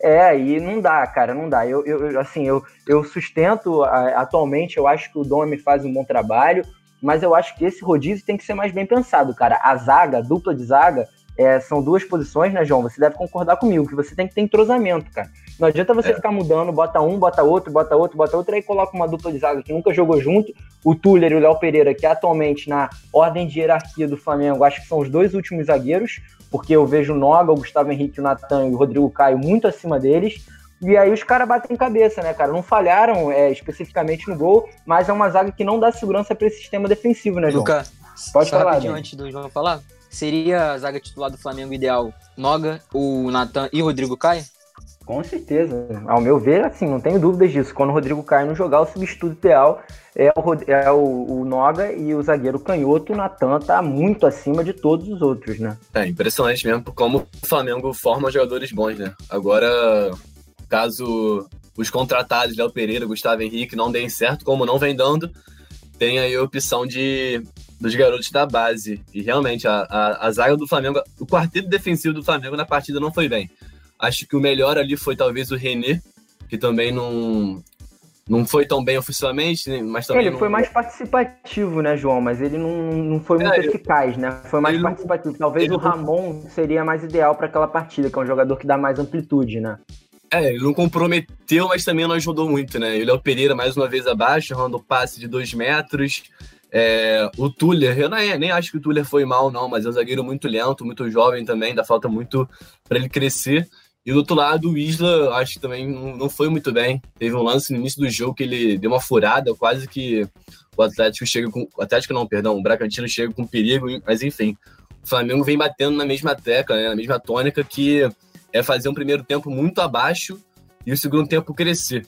É, e não dá, cara, não dá. Eu, eu assim, eu, eu sustento atualmente, eu acho que o Domi faz um bom trabalho, mas eu acho que esse rodízio tem que ser mais bem pensado, cara. A zaga, a dupla de zaga, é, são duas posições, né, João? Você deve concordar comigo, que você tem que ter entrosamento, cara. Não adianta você é. ficar mudando, bota um, bota outro, bota outro, bota outro, aí coloca uma dupla de zaga que nunca jogou junto. O Tuller e o Léo Pereira, que atualmente na ordem de hierarquia do Flamengo, acho que são os dois últimos zagueiros porque eu vejo o Noga, o Gustavo Henrique, o Natan e o Rodrigo Caio muito acima deles. E aí os caras batem cabeça, né, cara? Não falharam é, especificamente no gol, mas é uma zaga que não dá segurança para esse sistema defensivo, né, João? Luca, pode falar. Né? antes do João falar, seria a zaga titular do Flamengo ideal Noga, o Natan e o Rodrigo Caio? Com certeza. Ao meu ver, assim, não tenho dúvidas disso. Quando o Rodrigo Caio não jogar, o substituto ideal é o, é o, o Noga e o zagueiro canhoto, o Natan tá muito acima de todos os outros, né? É impressionante mesmo como o Flamengo forma jogadores bons, né? Agora, caso os contratados, Léo Pereira, Gustavo Henrique, não deem certo, como não vem dando, tem aí a opção de dos garotos da base. E realmente, a, a, a zaga do Flamengo, o quarteto defensivo do Flamengo na partida não foi bem. Acho que o melhor ali foi talvez o René, que também não, não foi tão bem oficialmente, mas também. Ele não... foi mais participativo, né, João? Mas ele não, não foi muito é, eficaz, né? Foi mais participativo. Talvez o Ramon seria mais ideal para aquela partida, que é um jogador que dá mais amplitude, né? É, ele não comprometeu, mas também não ajudou muito, né? Ele é o Pereira mais uma vez abaixo, errando passe de dois metros. É, o Tuller, eu nem, nem acho que o Tuller foi mal, não, mas é um zagueiro muito lento, muito jovem também, ainda falta muito para ele crescer. E do outro lado, o Isla, acho que também não, foi muito bem. Teve um lance no início do jogo que ele deu uma furada, quase que o Atlético chega com. O Atlético não, perdão, o Bragantino chega com perigo, mas enfim. O Flamengo vem batendo na mesma tecla, né, na mesma tônica, que é fazer um primeiro tempo muito abaixo e o segundo tempo crescer.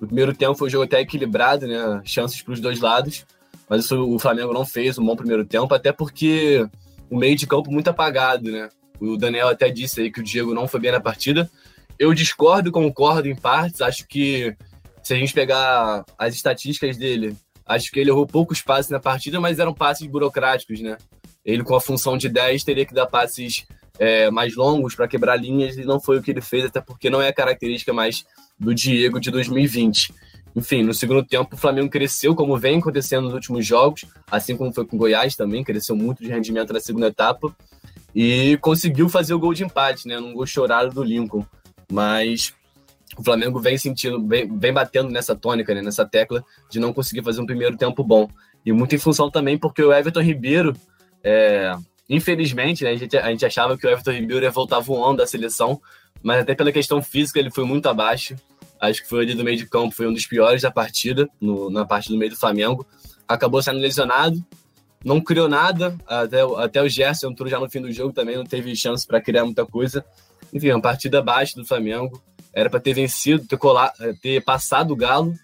O primeiro tempo foi um jogo até equilibrado, né? Chances para os dois lados, mas isso o Flamengo não fez um bom primeiro tempo, até porque o meio de campo muito apagado, né? O Daniel até disse aí que o Diego não foi bem na partida. Eu discordo, concordo em partes. Acho que se a gente pegar as estatísticas dele, acho que ele errou poucos passes na partida, mas eram passes burocráticos, né? Ele, com a função de 10, teria que dar passes é, mais longos para quebrar linhas e não foi o que ele fez, até porque não é a característica mais do Diego de 2020. Enfim, no segundo tempo o Flamengo cresceu, como vem acontecendo nos últimos jogos, assim como foi com o Goiás também, cresceu muito de rendimento na segunda etapa e conseguiu fazer o gol de empate, né, num gol chorado do Lincoln. Mas o Flamengo vem sentindo, vem, vem batendo nessa tônica, né, nessa tecla de não conseguir fazer um primeiro tempo bom. E muito em função também porque o Everton Ribeiro é, Infelizmente, né, a, gente, a gente achava que o Everton Ribeiro ia voltar voando da seleção, mas até pela questão física ele foi muito abaixo. Acho que foi ali do meio de campo, foi um dos piores da partida, no, na parte do meio do Flamengo. Acabou sendo lesionado, não criou nada, até, até o Gerson entrou já no fim do jogo também, não teve chance para criar muita coisa. Enfim, uma partida abaixo do Flamengo. Era para ter vencido, ter, colar, ter passado o Galo,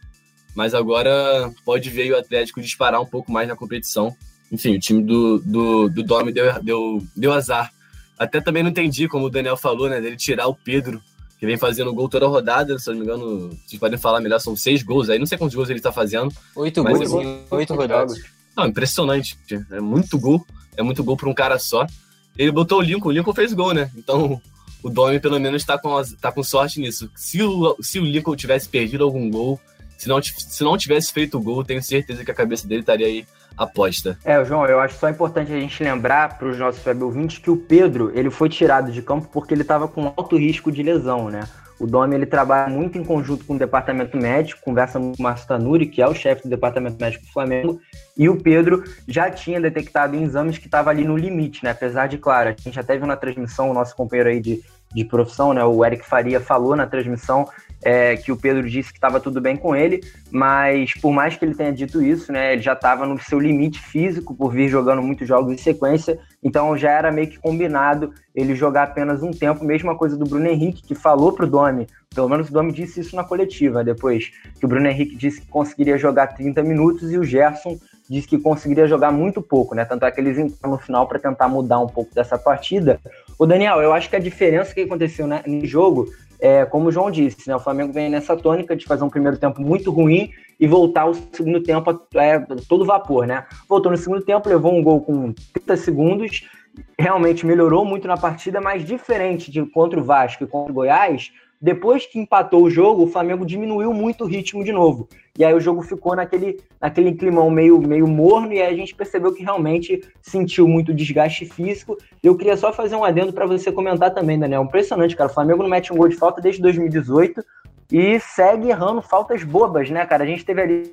mas agora pode ver o Atlético disparar um pouco mais na competição enfim, o time do, do, do Domi deu, deu, deu azar. Até também não entendi, como o Daniel falou, né, dele tirar o Pedro, que vem fazendo gol toda a rodada, se não me engano, vocês podem falar melhor, são seis gols aí, não sei quantos gols ele tá fazendo. Oito gols em oito rodadas. Não, impressionante, é muito gol, é muito gol para um cara só. Ele botou o Lincoln, o Lincoln fez gol, né? Então o Domi pelo menos tá com, tá com sorte nisso. Se o, se o Lincoln tivesse perdido algum gol, se não, se não tivesse feito o gol, tenho certeza que a cabeça dele estaria aí aposta. É, João, eu acho só importante a gente lembrar para os nossos web ouvintes que o Pedro ele foi tirado de campo porque ele estava com alto risco de lesão, né? O Domi ele trabalha muito em conjunto com o departamento médico, conversa com o Márcio Tanuri, que é o chefe do departamento médico do Flamengo, e o Pedro já tinha detectado em exames que estava ali no limite, né? Apesar de, claro, a gente até viu na transmissão, o nosso companheiro aí de, de profissão, né? O Eric Faria falou na transmissão é, que o Pedro disse que estava tudo bem com ele, mas por mais que ele tenha dito isso, né, ele já estava no seu limite físico por vir jogando muitos jogos em sequência, então já era meio que combinado ele jogar apenas um tempo, mesma coisa do Bruno Henrique, que falou para o Domi, pelo menos o Domi disse isso na coletiva depois, que o Bruno Henrique disse que conseguiria jogar 30 minutos e o Gerson disse que conseguiria jogar muito pouco, né? Tanto é que eles entraram no final para tentar mudar um pouco dessa partida. O Daniel, eu acho que a diferença que aconteceu né, no jogo é, como o João disse, né, o Flamengo vem nessa tônica de fazer um primeiro tempo muito ruim e voltar ao segundo tempo é, todo vapor, né? Voltou no segundo tempo, levou um gol com 30 segundos, realmente melhorou muito na partida, mas diferente de contra o Vasco e contra o Goiás, depois que empatou o jogo, o Flamengo diminuiu muito o ritmo de novo. E aí o jogo ficou naquele, naquele climão meio, meio morno, e aí a gente percebeu que realmente sentiu muito desgaste físico. Eu queria só fazer um adendo para você comentar também, Daniel. Impressionante, cara. O Flamengo não mete um gol de falta desde 2018 e segue errando faltas bobas, né, cara? A gente teve ali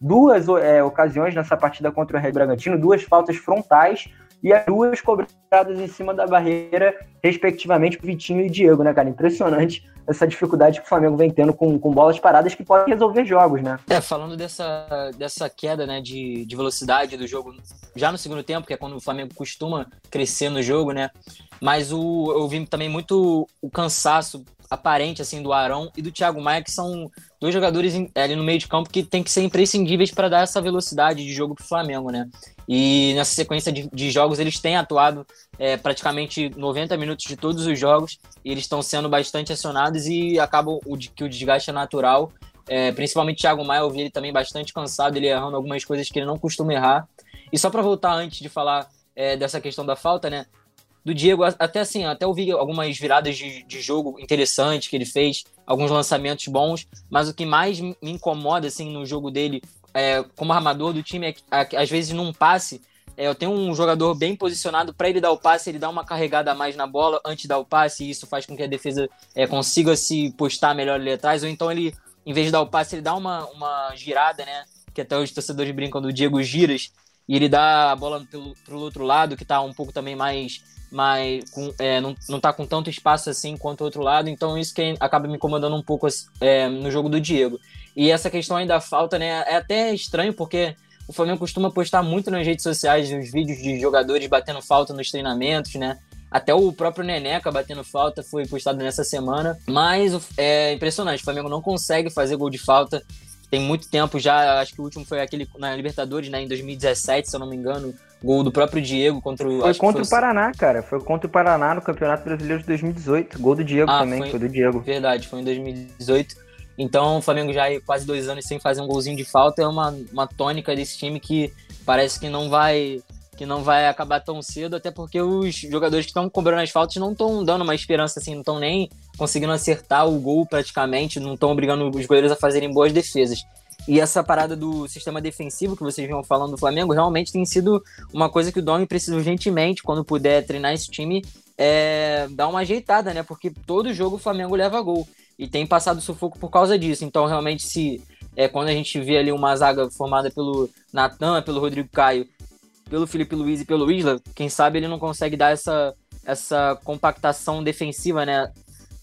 duas é, ocasiões nessa partida contra o Red Bragantino, duas faltas frontais e as duas cobradas em cima da barreira, respectivamente, por Vitinho e Diego, né, cara? Impressionante essa dificuldade que o Flamengo vem tendo com, com bolas paradas que podem resolver jogos, né? É, falando dessa, dessa queda né, de, de velocidade do jogo já no segundo tempo, que é quando o Flamengo costuma crescer no jogo, né? Mas o, eu vi também muito o cansaço aparente assim do Arão e do Thiago Maia, que são dois jogadores ali no meio de campo que tem que ser imprescindíveis para dar essa velocidade de jogo para o Flamengo, né? E nessa sequência de, de jogos eles têm atuado é, praticamente 90 minutos de todos os jogos e eles estão sendo bastante acionados e acabam o, que o desgaste é natural. É, principalmente Thiago Maia, eu vi ele também bastante cansado, ele errando algumas coisas que ele não costuma errar. E só para voltar antes de falar é, dessa questão da falta, né? Do Diego, até assim, até ouvi algumas viradas de, de jogo interessantes que ele fez, alguns lançamentos bons, mas o que mais me incomoda, assim, no jogo dele, é, como armador do time, é que às vezes num passe, é, eu tenho um jogador bem posicionado para ele dar o passe, ele dá uma carregada a mais na bola antes de dar o passe, e isso faz com que a defesa é, consiga se postar melhor ali atrás, ou então ele, em vez de dar o passe, ele dá uma, uma girada, né? Que até os torcedores brincam do Diego Giras, e ele dá a bola pelo, pro outro lado, que tá um pouco também mais mas com, é, não, não tá com tanto espaço assim quanto o outro lado, então isso que acaba me incomodando um pouco é, no jogo do Diego. E essa questão aí da falta, né, é até estranho, porque o Flamengo costuma postar muito nas redes sociais os vídeos de jogadores batendo falta nos treinamentos, né? Até o próprio Neneca batendo falta foi postado nessa semana. Mas é impressionante, o Flamengo não consegue fazer gol de falta. Tem muito tempo já, acho que o último foi aquele na Libertadores, né, em 2017, se eu não me engano, Gol do próprio Diego contra o. Foi contra o Paraná, cara. Foi contra o Paraná no Campeonato Brasileiro de 2018. Gol do Diego ah, também, foi, foi do Diego. Verdade, foi em 2018. Então o Flamengo já é quase dois anos sem fazer um golzinho de falta. É uma, uma tônica desse time que parece que não vai que não vai acabar tão cedo, até porque os jogadores que estão cobrando as faltas não estão dando uma esperança assim, não estão nem conseguindo acertar o gol praticamente, não estão obrigando os goleiros a fazerem boas defesas. E essa parada do sistema defensivo que vocês vinham falando do Flamengo realmente tem sido uma coisa que o Domi precisa urgentemente, quando puder treinar esse time, é, dar uma ajeitada, né? Porque todo jogo o Flamengo leva gol. E tem passado sufoco por causa disso. Então, realmente, se é, quando a gente vê ali uma zaga formada pelo Natan, pelo Rodrigo Caio, pelo Felipe Luiz e pelo Isla, quem sabe ele não consegue dar essa, essa compactação defensiva, né?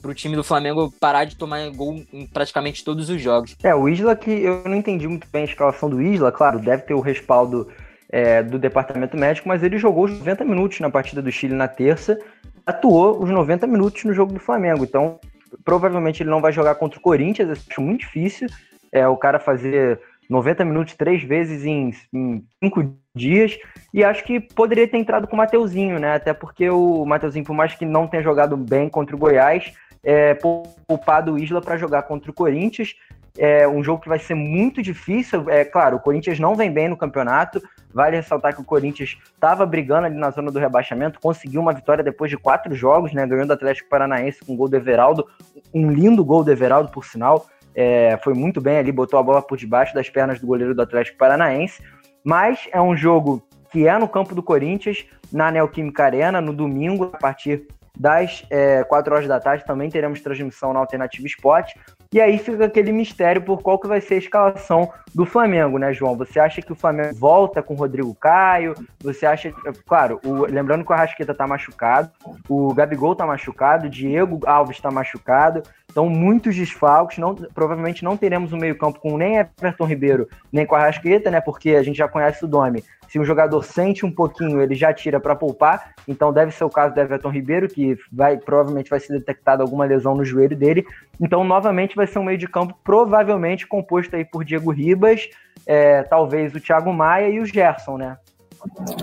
Para o time do Flamengo parar de tomar gol em praticamente todos os jogos. É, o Isla que eu não entendi muito bem a escalação do Isla, claro, deve ter o respaldo é, do departamento médico, mas ele jogou os 90 minutos na partida do Chile na terça, atuou os 90 minutos no jogo do Flamengo, então provavelmente ele não vai jogar contra o Corinthians, eu acho muito difícil é, o cara fazer 90 minutos três vezes em, em cinco dias. E acho que poderia ter entrado com o Mateuzinho, né? Até porque o Mateuzinho, por mais que não tenha jogado bem contra o Goiás, é, poupar do Isla para jogar contra o Corinthians. É um jogo que vai ser muito difícil. É claro, o Corinthians não vem bem no campeonato. Vale ressaltar que o Corinthians estava brigando ali na zona do rebaixamento, conseguiu uma vitória depois de quatro jogos, né? Ganhando o Atlético Paranaense com gol do Everaldo, um lindo gol do Everaldo, por sinal. É, foi muito bem ali, botou a bola por debaixo das pernas do goleiro do Atlético Paranaense. Mas é um jogo que é no campo do Corinthians, na Neoquímica Arena, no domingo, a partir das é, 4 horas da tarde. Também teremos transmissão na Alternativa Esporte. E aí fica aquele mistério por qual que vai ser a escalação do Flamengo, né, João? Você acha que o Flamengo volta com o Rodrigo Caio? Você acha. Claro, o, lembrando que o Arrasqueta tá machucado, o Gabigol tá machucado, o Diego Alves tá machucado. Então, muitos desfalques. Não, provavelmente não teremos um meio-campo com nem Everton Ribeiro, nem com a Arrasqueta, né? Porque a gente já conhece o Domi. Se um jogador sente um pouquinho, ele já tira para poupar. Então deve ser o caso do Everton Ribeiro, que vai provavelmente vai ser detectada alguma lesão no joelho dele. Então, novamente, vai ser um meio de campo provavelmente composto aí por Diego Ribas, é, talvez o Thiago Maia e o Gerson, né?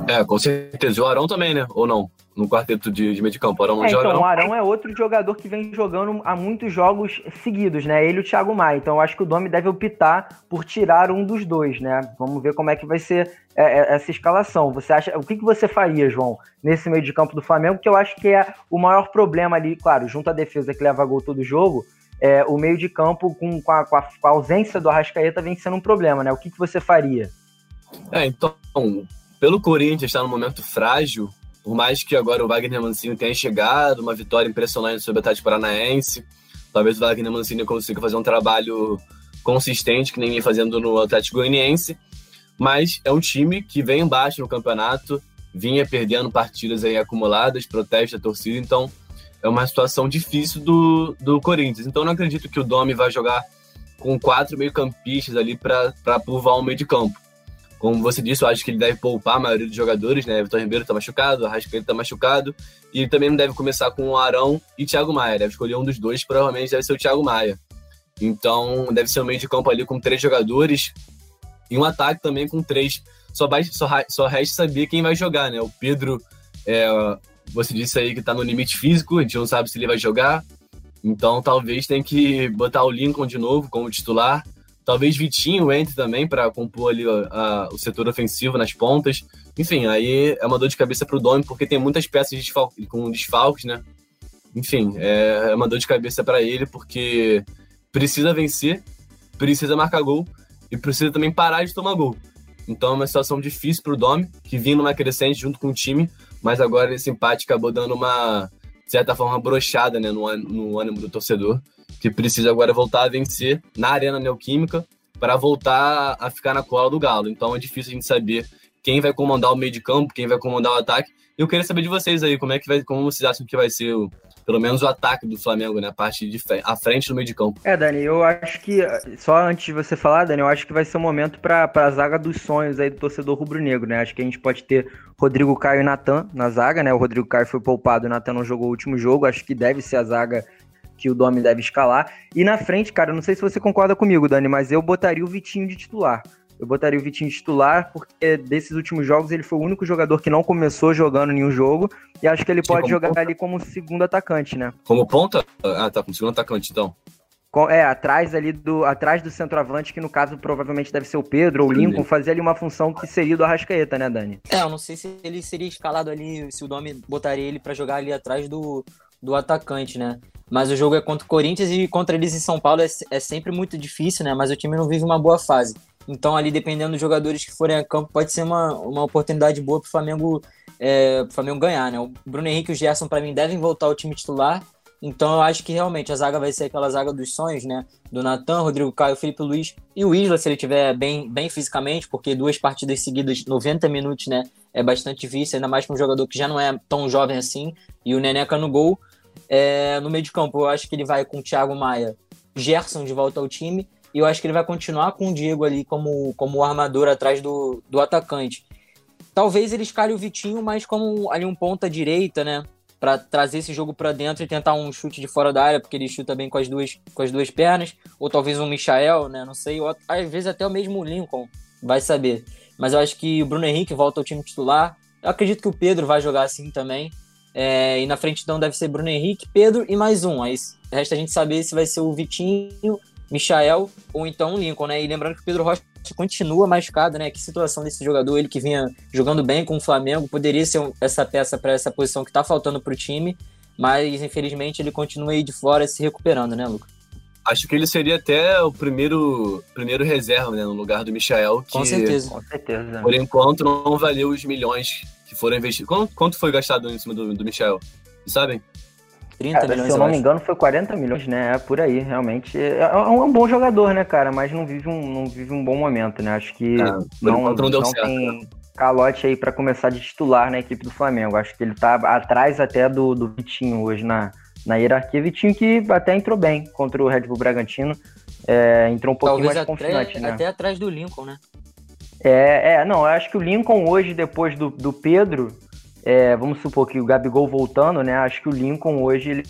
É, com certeza. E o Arão também, né? Ou não? no quarteto de, de meio de campo. Arão é, então, o Arão é outro jogador que vem jogando há muitos jogos seguidos, né? Ele e o Thiago Maia. Então eu acho que o Domi deve optar por tirar um dos dois, né? Vamos ver como é que vai ser é, é, essa escalação. Você acha. O que, que você faria, João, nesse meio de campo do Flamengo? Que eu acho que é o maior problema ali, claro, junto à defesa que leva gol todo jogo. É, o meio de campo com, com, a, com, a, com a ausência do Arrascaeta vem sendo um problema, né? O que, que você faria? É, então, pelo Corinthians estar num momento frágil, por mais que agora o Wagner Mancini tenha chegado, uma vitória impressionante sobre o Atlético Paranaense, talvez o Wagner Mancini consiga fazer um trabalho consistente, que nem vem fazendo no Atlético Goianiense, mas é um time que vem embaixo no campeonato, vinha perdendo partidas aí acumuladas, protesta a torcida, então é uma situação difícil do, do Corinthians. Então não acredito que o Domi vai jogar com quatro meio-campistas ali para pulvar um meio de campo. Como você disse, eu acho que ele deve poupar a maioria dos jogadores, né? Vitor Ribeiro tá machucado, o Arrascaeta tá machucado. E ele também não deve começar com o Arão e Thiago Maia. Deve escolher um dos dois, provavelmente deve ser o Thiago Maia. Então, deve ser um meio de campo ali com três jogadores e um ataque também com três. Só, vai, só, só resta saber quem vai jogar, né? O Pedro, é, você disse aí que tá no limite físico, a gente não sabe se ele vai jogar. Então, talvez tenha que botar o Lincoln de novo como titular. Talvez Vitinho entre também para compor ali a, a, o setor ofensivo nas pontas. Enfim, aí é uma dor de cabeça para o Domi, porque tem muitas peças de desfalque, com desfalques, né? Enfim, é, é uma dor de cabeça para ele, porque precisa vencer, precisa marcar gol e precisa também parar de tomar gol. Então é uma situação difícil para o Domi, que vinha numa crescente junto com o time, mas agora esse empate acabou dando uma, de certa forma, brochada né, no, no ânimo do torcedor, que precisa agora voltar a vencer na Arena Neoquímica para voltar a ficar na cola do Galo. Então é difícil a gente saber quem vai comandar o meio de campo, quem vai comandar o ataque. Eu queria saber de vocês aí, como é que vai, como vocês acham que vai ser o, pelo menos o ataque do Flamengo, né? A parte de a frente do meio de campo. É, Dani, eu acho que, só antes de você falar, Dani, eu acho que vai ser um momento para a zaga dos sonhos aí do torcedor rubro-negro, né? Acho que a gente pode ter Rodrigo Caio e Natan na zaga, né? O Rodrigo Caio foi poupado, o Natan não jogou o último jogo, acho que deve ser a zaga que o Domi deve escalar. E na frente, cara, não sei se você concorda comigo, Dani, mas eu botaria o Vitinho de titular. Eu botaria o Vitinho titular, porque desses últimos jogos ele foi o único jogador que não começou jogando nenhum jogo. E acho que ele pode jogar ponta? ali como segundo atacante, né? Como ponta? Ah, tá, como segundo atacante, então. É, atrás ali do. Atrás do centroavante, que no caso provavelmente deve ser o Pedro ou o Lincoln, fazer ali uma função que seria do Arrascaeta, né, Dani? É, eu não sei se ele seria escalado ali, se o Domi botaria ele para jogar ali atrás do, do atacante, né? Mas o jogo é contra o Corinthians e contra eles em São Paulo é, é sempre muito difícil, né? Mas o time não vive uma boa fase. Então, ali, dependendo dos jogadores que forem a campo, pode ser uma, uma oportunidade boa para o Flamengo, é, Flamengo ganhar, né? O Bruno Henrique e o Gerson, para mim, devem voltar ao time titular. Então, eu acho que realmente a zaga vai ser aquela zaga dos sonhos, né? Do Natan, Rodrigo Caio, Felipe Luiz e o Isla, se ele estiver bem, bem fisicamente, porque duas partidas seguidas, 90 minutos, né? É bastante difícil, ainda mais para um jogador que já não é tão jovem assim. E o Neneca no gol. É, no meio de campo, eu acho que ele vai com o Thiago Maia, Gerson de volta ao time e eu acho que ele vai continuar com o Diego ali como, como armador atrás do, do atacante. Talvez ele escale o Vitinho, mas como ali um ponta direita, né? Para trazer esse jogo para dentro e tentar um chute de fora da área, porque ele chuta bem com as duas, com as duas pernas. Ou talvez um Michael, né? Não sei. Ou, às vezes até o mesmo Lincoln, vai saber. Mas eu acho que o Bruno Henrique volta ao time titular. Eu acredito que o Pedro vai jogar assim também. É, e na frente então deve ser Bruno Henrique, Pedro e mais um. Aí resta a gente saber se vai ser o Vitinho Michael ou então o Lincoln, né? E lembrando que o Pedro Rocha continua machucado, né? Que situação desse jogador, ele que vinha jogando bem com o Flamengo, poderia ser essa peça para essa posição que tá faltando pro time, mas infelizmente ele continua aí de fora se recuperando, né, Lucas? Acho que ele seria até o primeiro, primeiro reserva, né, no lugar do Michael. Que, com certeza. Com certeza. Por enquanto não valeu os milhões que foram investidos. Quanto, quanto foi gastado em cima do, do Michael? Sabem? 30 cara, milhões, se eu não me engano, foi 40 milhões, né? É por aí, realmente. É, é um, é um, bom jogador, né, cara? Mas não vive um, não vive um bom momento, né? Acho que é, não, não, não certo, tem né? calote aí para começar de titular na equipe do Flamengo. Acho que ele tá atrás até do, do Vitinho hoje na, na hierarquia. Vitinho que até entrou bem contra o Red Bull Bragantino. É, entrou um pouquinho Talvez mais até, confiante, né? Até atrás do Lincoln, né? É, é, não, eu acho que o Lincoln hoje, depois do, do Pedro, é, vamos supor que o Gabigol voltando, né? Acho que o Lincoln hoje ele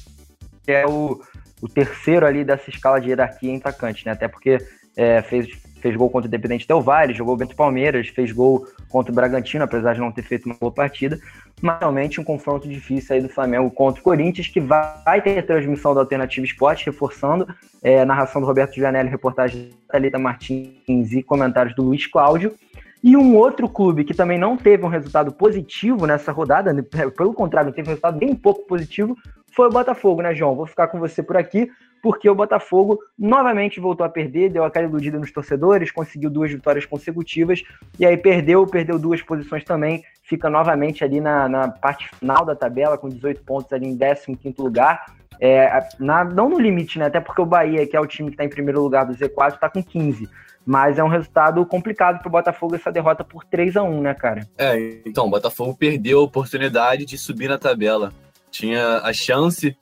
é o, o terceiro ali dessa escala de hierarquia em atacante, né? Até porque é, fez, fez gol contra o Independente Del Valle, jogou bem o Palmeiras, fez gol contra o Bragantino, apesar de não ter feito uma boa partida. Mas realmente um confronto difícil aí do Flamengo contra o Corinthians, que vai ter transmissão da Alternativa Esporte, reforçando é, narração do Roberto Gianelli, reportagem da Thalita Martins e comentários do Luiz Cláudio. E um outro clube que também não teve um resultado positivo nessa rodada, né, pelo contrário, teve um resultado bem pouco positivo, foi o Botafogo, né, João? Vou ficar com você por aqui, porque o Botafogo novamente voltou a perder, deu aquela iludida nos torcedores, conseguiu duas vitórias consecutivas, e aí perdeu, perdeu duas posições também, fica novamente ali na, na parte final da tabela, com 18 pontos ali em 15 lugar. É, na, não no limite, né? Até porque o Bahia, que é o time que está em primeiro lugar do Z4, está com 15. Mas é um resultado complicado para o Botafogo essa derrota por 3 a 1 né, cara? É, então, o Botafogo perdeu a oportunidade de subir na tabela. Tinha a chance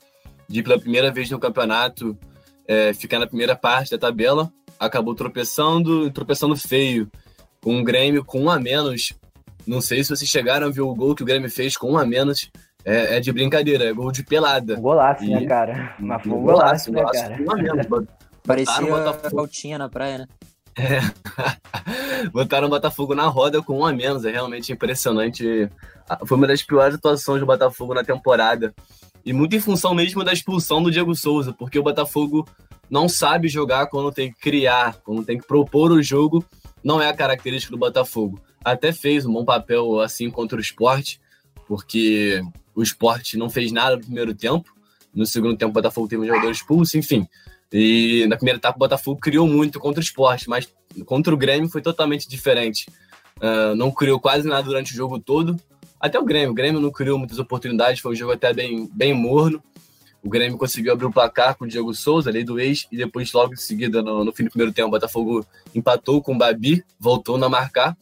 de, pela primeira vez no campeonato, é, ficar na primeira parte da tabela. Acabou tropeçando, tropeçando feio com o Grêmio com um a menos. Não sei se vocês chegaram a ver o gol que o Grêmio fez com um a menos. É, é de brincadeira, é gol de pelada. Um golaço, né, e... né, cara? Mas foi um golaço, né, cara? Um a menos. Parecia Botafogo. na praia, né? É. Botaram o Botafogo na roda com um a menos, é realmente impressionante. Foi uma das piores atuações do Botafogo na temporada. E muito em função mesmo da expulsão do Diego Souza, porque o Botafogo não sabe jogar quando tem que criar, quando tem que propor o jogo, não é a característica do Botafogo. Até fez um bom papel assim contra o esporte, porque o esporte não fez nada no primeiro tempo. No segundo tempo, o Botafogo teve um jogador expulso, enfim. E na primeira etapa, o Botafogo criou muito contra o esporte, mas contra o Grêmio foi totalmente diferente. Uh, não criou quase nada durante o jogo todo. Até o Grêmio. O Grêmio não criou muitas oportunidades, foi um jogo até bem, bem morno. O Grêmio conseguiu abrir o placar com o Diego Souza, lei do ex, e depois, logo em seguida, no, no fim do primeiro tempo, o Botafogo empatou com o Babi, voltou a marcar.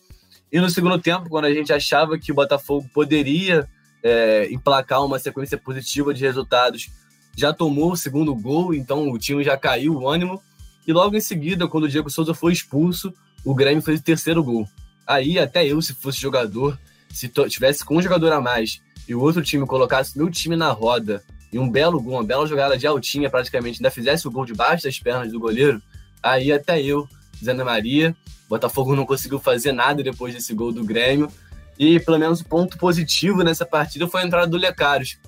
E no segundo tempo, quando a gente achava que o Botafogo poderia é, emplacar uma sequência positiva de resultados já tomou o segundo gol, então o time já caiu o ânimo. E logo em seguida, quando o Diego Souza foi expulso, o Grêmio fez o terceiro gol. Aí, até eu, se fosse jogador, se tivesse com um jogador a mais e o outro time colocasse meu time na roda e um belo gol, uma bela jogada de altinha praticamente, ainda fizesse o gol debaixo das pernas do goleiro, aí até eu, Zé Maria, Botafogo não conseguiu fazer nada depois desse gol do Grêmio. E pelo menos o ponto positivo nessa partida foi a entrada do Lecaros,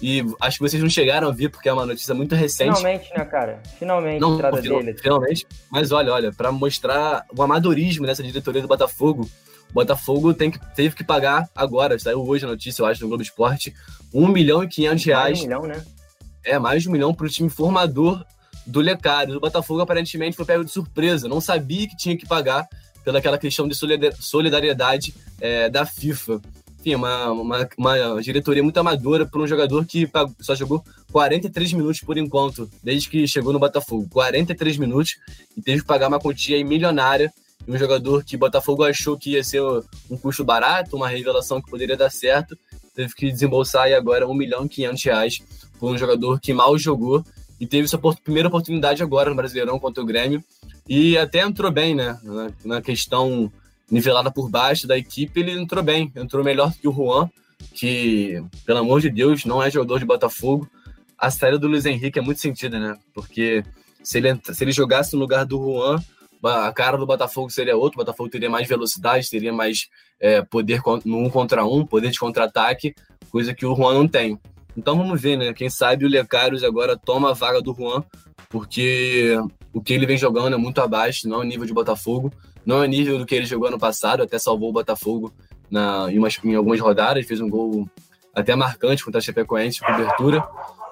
e acho que vocês não chegaram a ver, porque é uma notícia muito recente. Finalmente, né, cara? Finalmente não, a entrada final, dele. Finalmente. Mas olha, olha, para mostrar o amadorismo nessa diretoria do Botafogo, o Botafogo tem que, teve que pagar agora, saiu hoje a notícia, eu acho, no Globo Esporte, 1 milhão e 500 reais. Mais de um milhão, né? É, mais de um milhão para o time formador do Lecário. O Botafogo aparentemente foi pego de surpresa, não sabia que tinha que pagar pelaquela questão de solidariedade é, da FIFA enfim, uma, uma, uma diretoria muito amadora para um jogador que só jogou 43 minutos por enquanto, desde que chegou no Botafogo. 43 minutos e teve que pagar uma quantia milionária. Um jogador que o Botafogo achou que ia ser um custo barato, uma revelação que poderia dar certo, teve que desembolsar aí agora 1 milhão e 500 reais por um jogador que mal jogou e teve sua primeira oportunidade agora no Brasileirão contra o Grêmio e até entrou bem, né, na questão nivelada por baixo da equipe, ele entrou bem, entrou melhor que o Juan, que, pelo amor de Deus, não é jogador de Botafogo. A saída do Luiz Henrique é muito sentida, né? Porque se ele, se ele jogasse no lugar do Juan, a cara do Botafogo seria outro, o Botafogo teria mais velocidade, teria mais é, poder no um contra um, poder de contra-ataque, coisa que o Juan não tem. Então vamos ver, né? Quem sabe o Lecarios agora toma a vaga do Juan, porque o que ele vem jogando é muito abaixo, não é o nível de Botafogo. Não é nível do que ele jogou ano passado, até salvou o Botafogo na, em, umas, em algumas rodadas, fez um gol até marcante contra a Chapecoense, cobertura.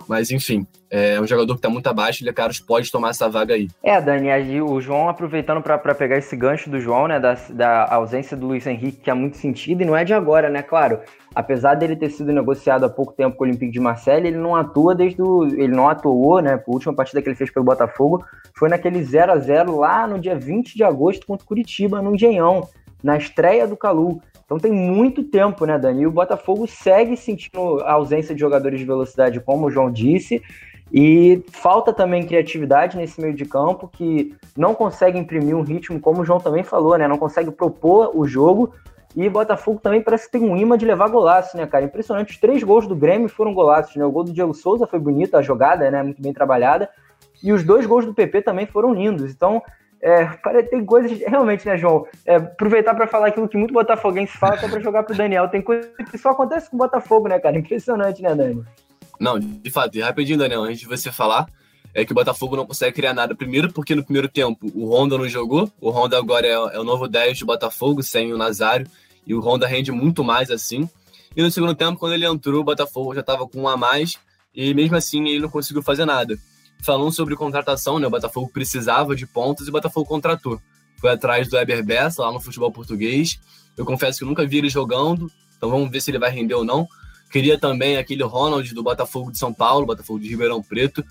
Mas, enfim, é um jogador que está muito abaixo, ele, Carlos, pode tomar essa vaga aí. É, Dani, o João aproveitando para pegar esse gancho do João, né, da, da ausência do Luiz Henrique, que há muito sentido, e não é de agora, né, claro. Apesar dele ter sido negociado há pouco tempo com o Olympique de Marseille, ele não atua desde o. Ele não atuou, né? A última partida que ele fez pelo Botafogo foi naquele 0 a 0 lá no dia 20 de agosto contra o Curitiba, no Engenhão, na estreia do Calu. Então tem muito tempo, né, Dani? E o Botafogo segue sentindo a ausência de jogadores de velocidade, como o João disse. E falta também criatividade nesse meio de campo, que não consegue imprimir um ritmo, como o João também falou, né? Não consegue propor o jogo. E Botafogo também parece que tem um imã de levar golaço, né, cara? Impressionante. Os três gols do Grêmio foram golaços, né? O gol do Diego Souza foi bonito, a jogada, né? Muito bem trabalhada. E os dois gols do PP também foram lindos. Então, é, tem coisas, realmente, né, João? É, aproveitar para falar aquilo que muito botafoguense fala, é para jogar pro Daniel. Tem coisa que só acontece com o Botafogo, né, cara? Impressionante, né, Dani? Não, de fato, e rapidinho, Daniel, antes de você falar, é que o Botafogo não consegue criar nada. Primeiro, porque no primeiro tempo o Honda não jogou. O Honda agora é, é o novo 10 do Botafogo, sem o Nazário e o Honda rende muito mais assim. E no segundo tempo, quando ele entrou, o Botafogo já estava com um a mais e mesmo assim ele não conseguiu fazer nada. Falando sobre contratação, né, o Botafogo precisava de pontos e o Botafogo contratou. Foi atrás do Eber Bessa, lá no futebol português. Eu confesso que eu nunca vi ele jogando, então vamos ver se ele vai render ou não. Queria também aquele Ronald do Botafogo de São Paulo, Botafogo de Ribeirão Preto.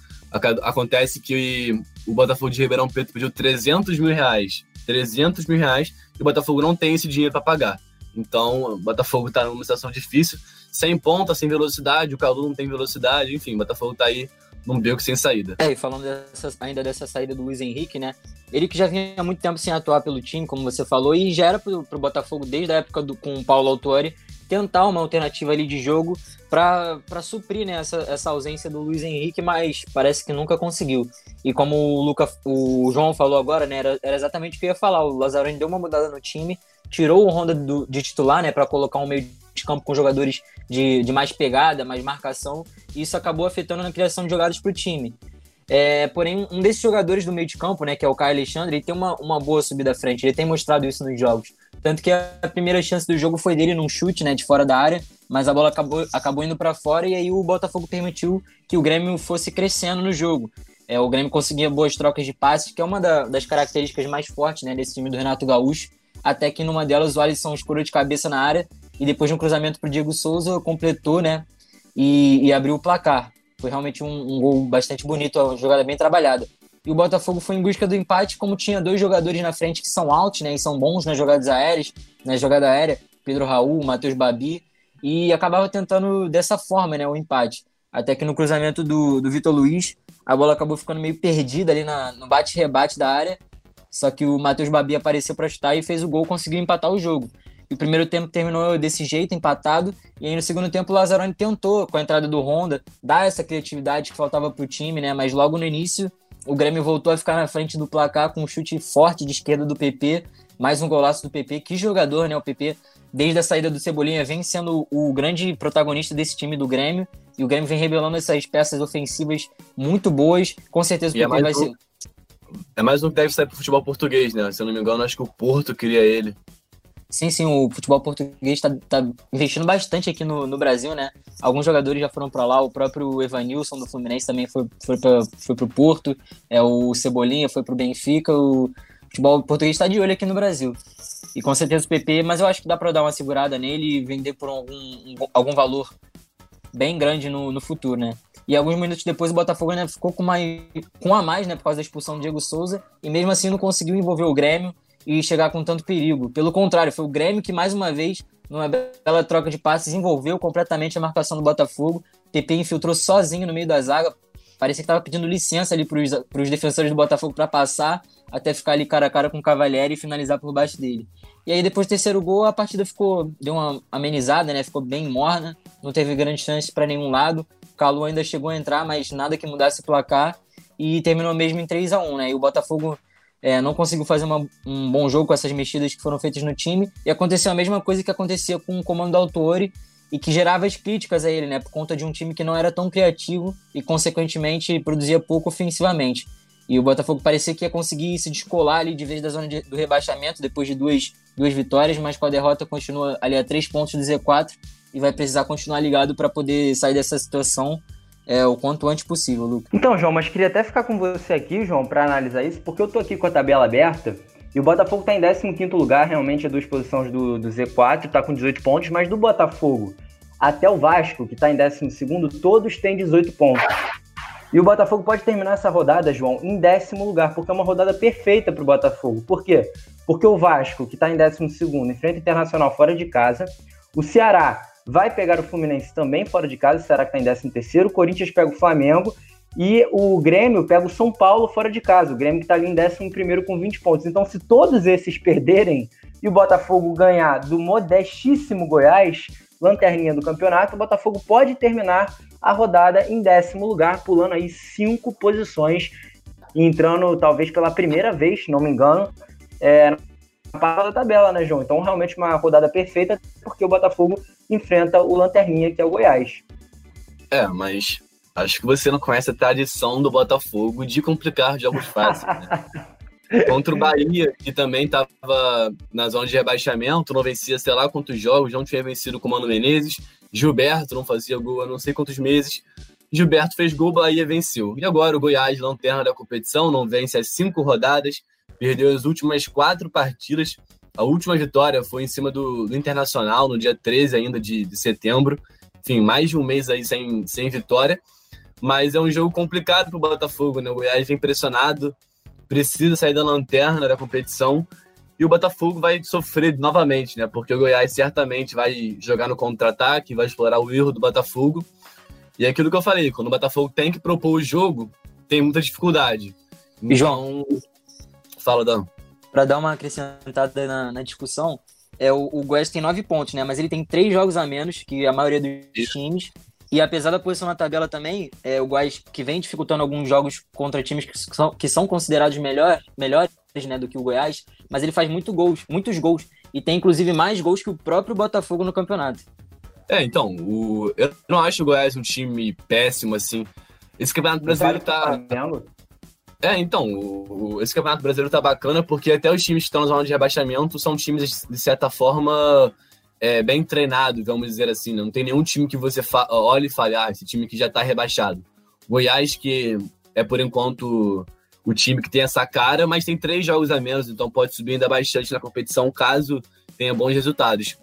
Acontece que o Botafogo de Ribeirão Preto pediu 300 mil reais. 300 mil reais e o Botafogo não tem esse dinheiro para pagar. Então, o Botafogo está numa situação difícil, sem ponta, sem velocidade, o Calu não tem velocidade, enfim, o Botafogo está aí num beco sem saída. É, e falando dessa, ainda dessa saída do Luiz Henrique, né? Ele que já vinha há muito tempo sem atuar pelo time, como você falou, e já era pro, pro Botafogo desde a época do, com o Paulo Autori tentar uma alternativa ali de jogo para suprir né, essa, essa ausência do Luiz Henrique, mas parece que nunca conseguiu. E como o, Luca, o João falou agora, né, era, era exatamente o que eu ia falar. O Lazaroni deu uma mudada no time, tirou o Honda do, de titular né, para colocar um meio de campo com jogadores de, de mais pegada, mais marcação, e isso acabou afetando na criação de jogadas para o time. É, porém, um desses jogadores do meio de campo, né, que é o Caio Alexandre, ele tem uma, uma boa subida à frente, ele tem mostrado isso nos jogos. Tanto que a primeira chance do jogo foi dele num chute, né, de fora da área, mas a bola acabou, acabou indo para fora e aí o Botafogo permitiu que o Grêmio fosse crescendo no jogo. É, o Grêmio conseguia boas trocas de passes, que é uma da, das características mais fortes né, desse time do Renato Gaúcho, até que numa delas o Alisson escurou de cabeça na área e depois de um cruzamento para o Diego Souza completou né, e, e abriu o placar. Foi realmente um, um gol bastante bonito, uma jogada bem trabalhada. E o Botafogo foi em busca do empate, como tinha dois jogadores na frente que são altos, né? E são bons nas jogadas aéreas, na jogada aérea, Pedro Raul, Matheus Babi, e acabava tentando dessa forma, né, o empate. Até que no cruzamento do, do Vitor Luiz, a bola acabou ficando meio perdida ali na, no bate-rebate da área. Só que o Matheus Babi apareceu para chutar e fez o gol, conseguiu empatar o jogo. E o primeiro tempo terminou desse jeito, empatado. E aí no segundo tempo o Lazzaroni tentou, com a entrada do Honda, dar essa criatividade que faltava para o time, né? Mas logo no início o Grêmio voltou a ficar na frente do placar com um chute forte de esquerda do PP. Mais um golaço do PP. Que jogador, né? O PP, desde a saída do Cebolinha, vem sendo o grande protagonista desse time do Grêmio. E o Grêmio vem revelando essas peças ofensivas muito boas. Com certeza o PP é vai um, ser. É mais um que deve sair pro futebol português, né? Se eu não me engano, acho que o Porto queria ele. Sim, sim, o futebol português está tá investindo bastante aqui no, no Brasil, né? Alguns jogadores já foram para lá, o próprio Evanilson do Fluminense também foi, foi para foi o Porto, é, o Cebolinha foi para o Benfica, o futebol português está de olho aqui no Brasil. E com certeza o PP, mas eu acho que dá para dar uma segurada nele e vender por algum, algum valor bem grande no, no futuro, né? E alguns minutos depois o Botafogo né, ficou com, mais, com a mais, né, por causa da expulsão do Diego Souza, e mesmo assim não conseguiu envolver o Grêmio e chegar com tanto perigo. Pelo contrário, foi o Grêmio que mais uma vez, numa bela troca de passes, envolveu completamente a marcação do Botafogo. PP infiltrou sozinho no meio da zaga, parecia que estava pedindo licença ali para os defensores do Botafogo para passar, até ficar ali cara a cara com o Cavalieri e finalizar por baixo dele. E aí depois do terceiro gol, a partida ficou deu uma amenizada, né? Ficou bem morna, não teve grande chance para nenhum lado. O Calu ainda chegou a entrar, mas nada que mudasse o placar e terminou mesmo em 3 a 1, né? E o Botafogo é, não conseguiu fazer uma, um bom jogo com essas mexidas que foram feitas no time. E aconteceu a mesma coisa que acontecia com o comando do Autori e que gerava as críticas a ele, né? Por conta de um time que não era tão criativo e, consequentemente, produzia pouco ofensivamente. E o Botafogo parecia que ia conseguir se descolar ali de vez da zona de, do rebaixamento depois de duas, duas vitórias, mas com a derrota continua ali a três pontos do Z4 e vai precisar continuar ligado para poder sair dessa situação é, o quanto antes possível, Lucas. Então, João, mas queria até ficar com você aqui, João, para analisar isso, porque eu tô aqui com a tabela aberta e o Botafogo está em 15 lugar, realmente é duas posições do, do Z4, está com 18 pontos, mas do Botafogo até o Vasco, que está em 12, todos têm 18 pontos. E o Botafogo pode terminar essa rodada, João, em décimo lugar, porque é uma rodada perfeita para o Botafogo. Por quê? Porque o Vasco, que está em 12, enfrenta o Internacional fora de casa. O Ceará vai pegar o Fluminense também fora de casa, será que está em 13 terceiro. O Corinthians pega o Flamengo e o Grêmio pega o São Paulo fora de casa. O Grêmio que está ali em 11 primeiro com 20 pontos. Então, se todos esses perderem e o Botafogo ganhar do modestíssimo Goiás, lanterninha do campeonato, o Botafogo pode terminar a rodada em décimo lugar, pulando aí cinco posições entrando talvez pela primeira vez, se não me engano, é, da tabela, né, João? Então, realmente uma rodada perfeita, porque o Botafogo enfrenta o Lanterninha, que é o Goiás. É, mas acho que você não conhece a tradição do Botafogo de complicar jogos fáceis, né? Contra o Bahia, que também estava na zona de rebaixamento, não vencia sei lá quantos jogos, não tinha vencido com o Mano Menezes. Gilberto não fazia gol há não sei quantos meses. Gilberto fez gol, Bahia venceu. E agora o Goiás, lanterna da competição, não vence as cinco rodadas, perdeu as últimas quatro partidas a última vitória foi em cima do, do Internacional, no dia 13 ainda de, de, setembro. Enfim, mais de um mês aí sem, sem vitória. Mas é um jogo complicado para o Botafogo, né? O Goiás vem pressionado, precisa sair da lanterna da competição. E o Botafogo vai sofrer novamente, né? Porque o Goiás certamente vai jogar no contra-ataque, vai explorar o erro do Botafogo. E é aquilo que eu falei, quando o Botafogo tem que propor o jogo, tem muita dificuldade. Então, e João, fala, Dan. Para dar uma acrescentada na, na discussão, é, o, o Goiás tem nove pontos, né? Mas ele tem três jogos a menos que a maioria dos Isso. times. E apesar da posição na tabela também, é, o Goiás que vem dificultando alguns jogos contra times que são, que são considerados melhor, melhores né, do que o Goiás, mas ele faz muito gols, muitos gols. E tem inclusive mais gols que o próprio Botafogo no campeonato. É, então, o, eu não acho o Goiás um time péssimo, assim. Esse campeonato brasileiro tá. É, então, o, o, esse campeonato brasileiro tá bacana porque até os times que estão na zona de rebaixamento são times, de certa forma, é, bem treinados, vamos dizer assim. Né? Não tem nenhum time que você olhe e fale, ah, esse time que já tá rebaixado. Goiás, que é por enquanto o time que tem essa cara, mas tem três jogos a menos, então pode subir ainda bastante na competição caso tenha bons resultados.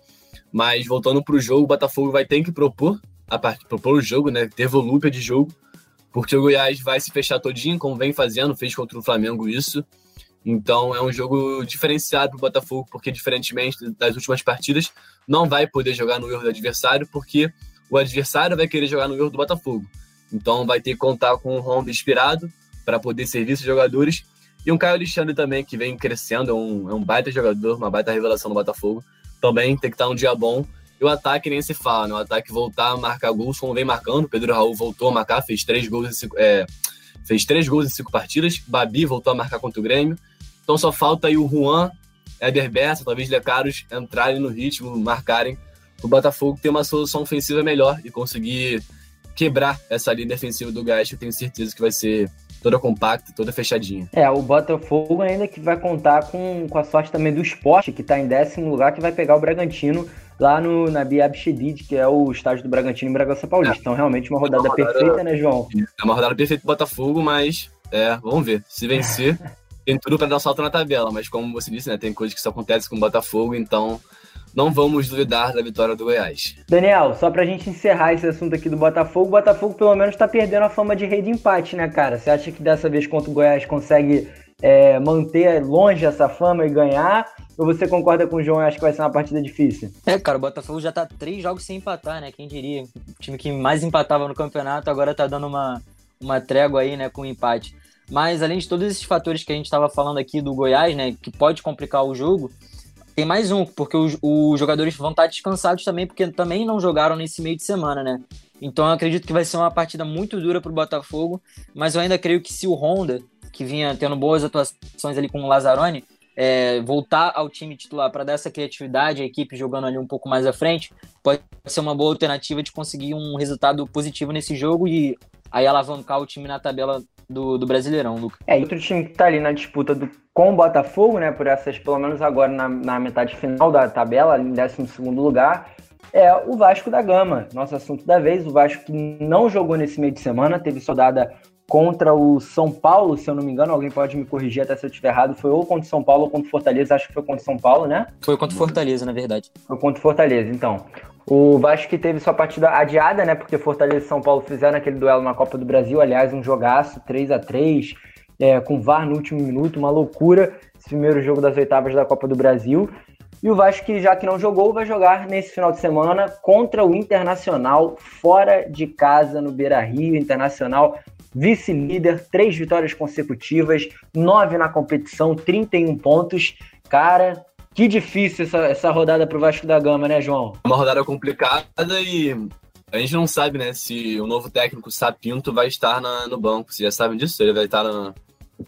Mas voltando para o jogo, o Botafogo vai ter que propor a propor o jogo, né? Ter volúpia de jogo, porque o Goiás vai se fechar todinho, como vem fazendo, fez contra o Flamengo isso. Então é um jogo diferenciado para o Botafogo, porque diferentemente das últimas partidas, não vai poder jogar no erro do adversário, porque o adversário vai querer jogar no erro do Botafogo. Então vai ter que contar com um Honda inspirado para poder servir esses jogadores. E um Caio Alexandre também, que vem crescendo, é um, é um baita jogador, uma baita revelação do Botafogo também tem que estar um dia bom. E o ataque nem se fala, né? O ataque voltar a marcar gols como vem marcando. Pedro Raul voltou a marcar, fez três gols em cinco, é, fez três gols em cinco partidas. Babi voltou a marcar contra o Grêmio. Então só falta aí o Juan, Éder Bessa, talvez Lecaros entrarem no ritmo, marcarem. O Botafogo ter uma solução ofensiva melhor e conseguir quebrar essa linha defensiva do Gás, eu tenho certeza que vai ser toda compacta, toda fechadinha. É, o Botafogo ainda que vai contar com, com a sorte também do esporte, que está em décimo lugar, que vai pegar o Bragantino lá no, na Biab Shedid, que é o estádio do Bragantino em Bragança Paulista. É. Então, realmente, uma rodada, é uma rodada perfeita, né, João? É uma rodada perfeita do Botafogo, mas é, vamos ver. Se vencer, tem tudo para dar um salto na tabela, mas como você disse, né, tem coisas que só acontecem com o Botafogo, então não vamos duvidar da vitória do Goiás. Daniel, só pra gente encerrar esse assunto aqui do Botafogo, o Botafogo pelo menos tá perdendo a fama de rei de empate, né, cara? Você acha que dessa vez contra o Goiás consegue é, manter longe essa fama e ganhar? Ou você concorda com o João e acha que vai ser uma partida difícil? É, cara, o Botafogo já tá três jogos sem empatar, né? Quem diria? O time que mais empatava no campeonato agora tá dando uma, uma trégua aí, né, com o empate. Mas além de todos esses fatores que a gente estava falando aqui do Goiás, né, que pode complicar o jogo, tem mais um, porque os, os, jogadores vão estar descansados também, porque também não jogaram nesse meio de semana, né? Então eu acredito que vai ser uma partida muito dura para o Botafogo, mas eu ainda creio que se o Honda, que vinha tendo boas atuações ali com o Lazzaroni, é, voltar ao time titular para dar essa criatividade, a equipe jogando ali um pouco mais à frente, pode ser uma boa alternativa de conseguir um resultado positivo nesse jogo e aí alavancar o time na tabela do, do Brasileirão, Lucas. É, e outro time que tá ali na disputa do, com o Botafogo, né, por essas, pelo menos agora na, na metade final da tabela, em 12 lugar, é o Vasco da Gama. Nosso assunto da vez, o Vasco que não jogou nesse meio de semana, teve soldada contra o São Paulo, se eu não me engano, alguém pode me corrigir até se eu estiver errado, foi ou contra o São Paulo ou contra o Fortaleza, acho que foi contra o São Paulo, né? Foi contra o Fortaleza, na verdade. Foi contra o Fortaleza, então. O Vasco que teve sua partida adiada, né? Porque Fortaleza e São Paulo fizeram aquele duelo na Copa do Brasil. Aliás, um jogaço, 3 a 3 é, com VAR no último minuto, uma loucura. Esse primeiro jogo das oitavas da Copa do Brasil. E o Vasco, que já que não jogou, vai jogar nesse final de semana contra o Internacional, fora de casa no Beira Rio. Internacional, vice-líder, três vitórias consecutivas, nove na competição, 31 pontos. Cara, que difícil essa, essa rodada pro Vasco da Gama, né, João? Uma rodada complicada e a gente não sabe, né, se o novo técnico Sapinto vai estar na, no banco. Vocês já sabem disso? Ele vai estar na,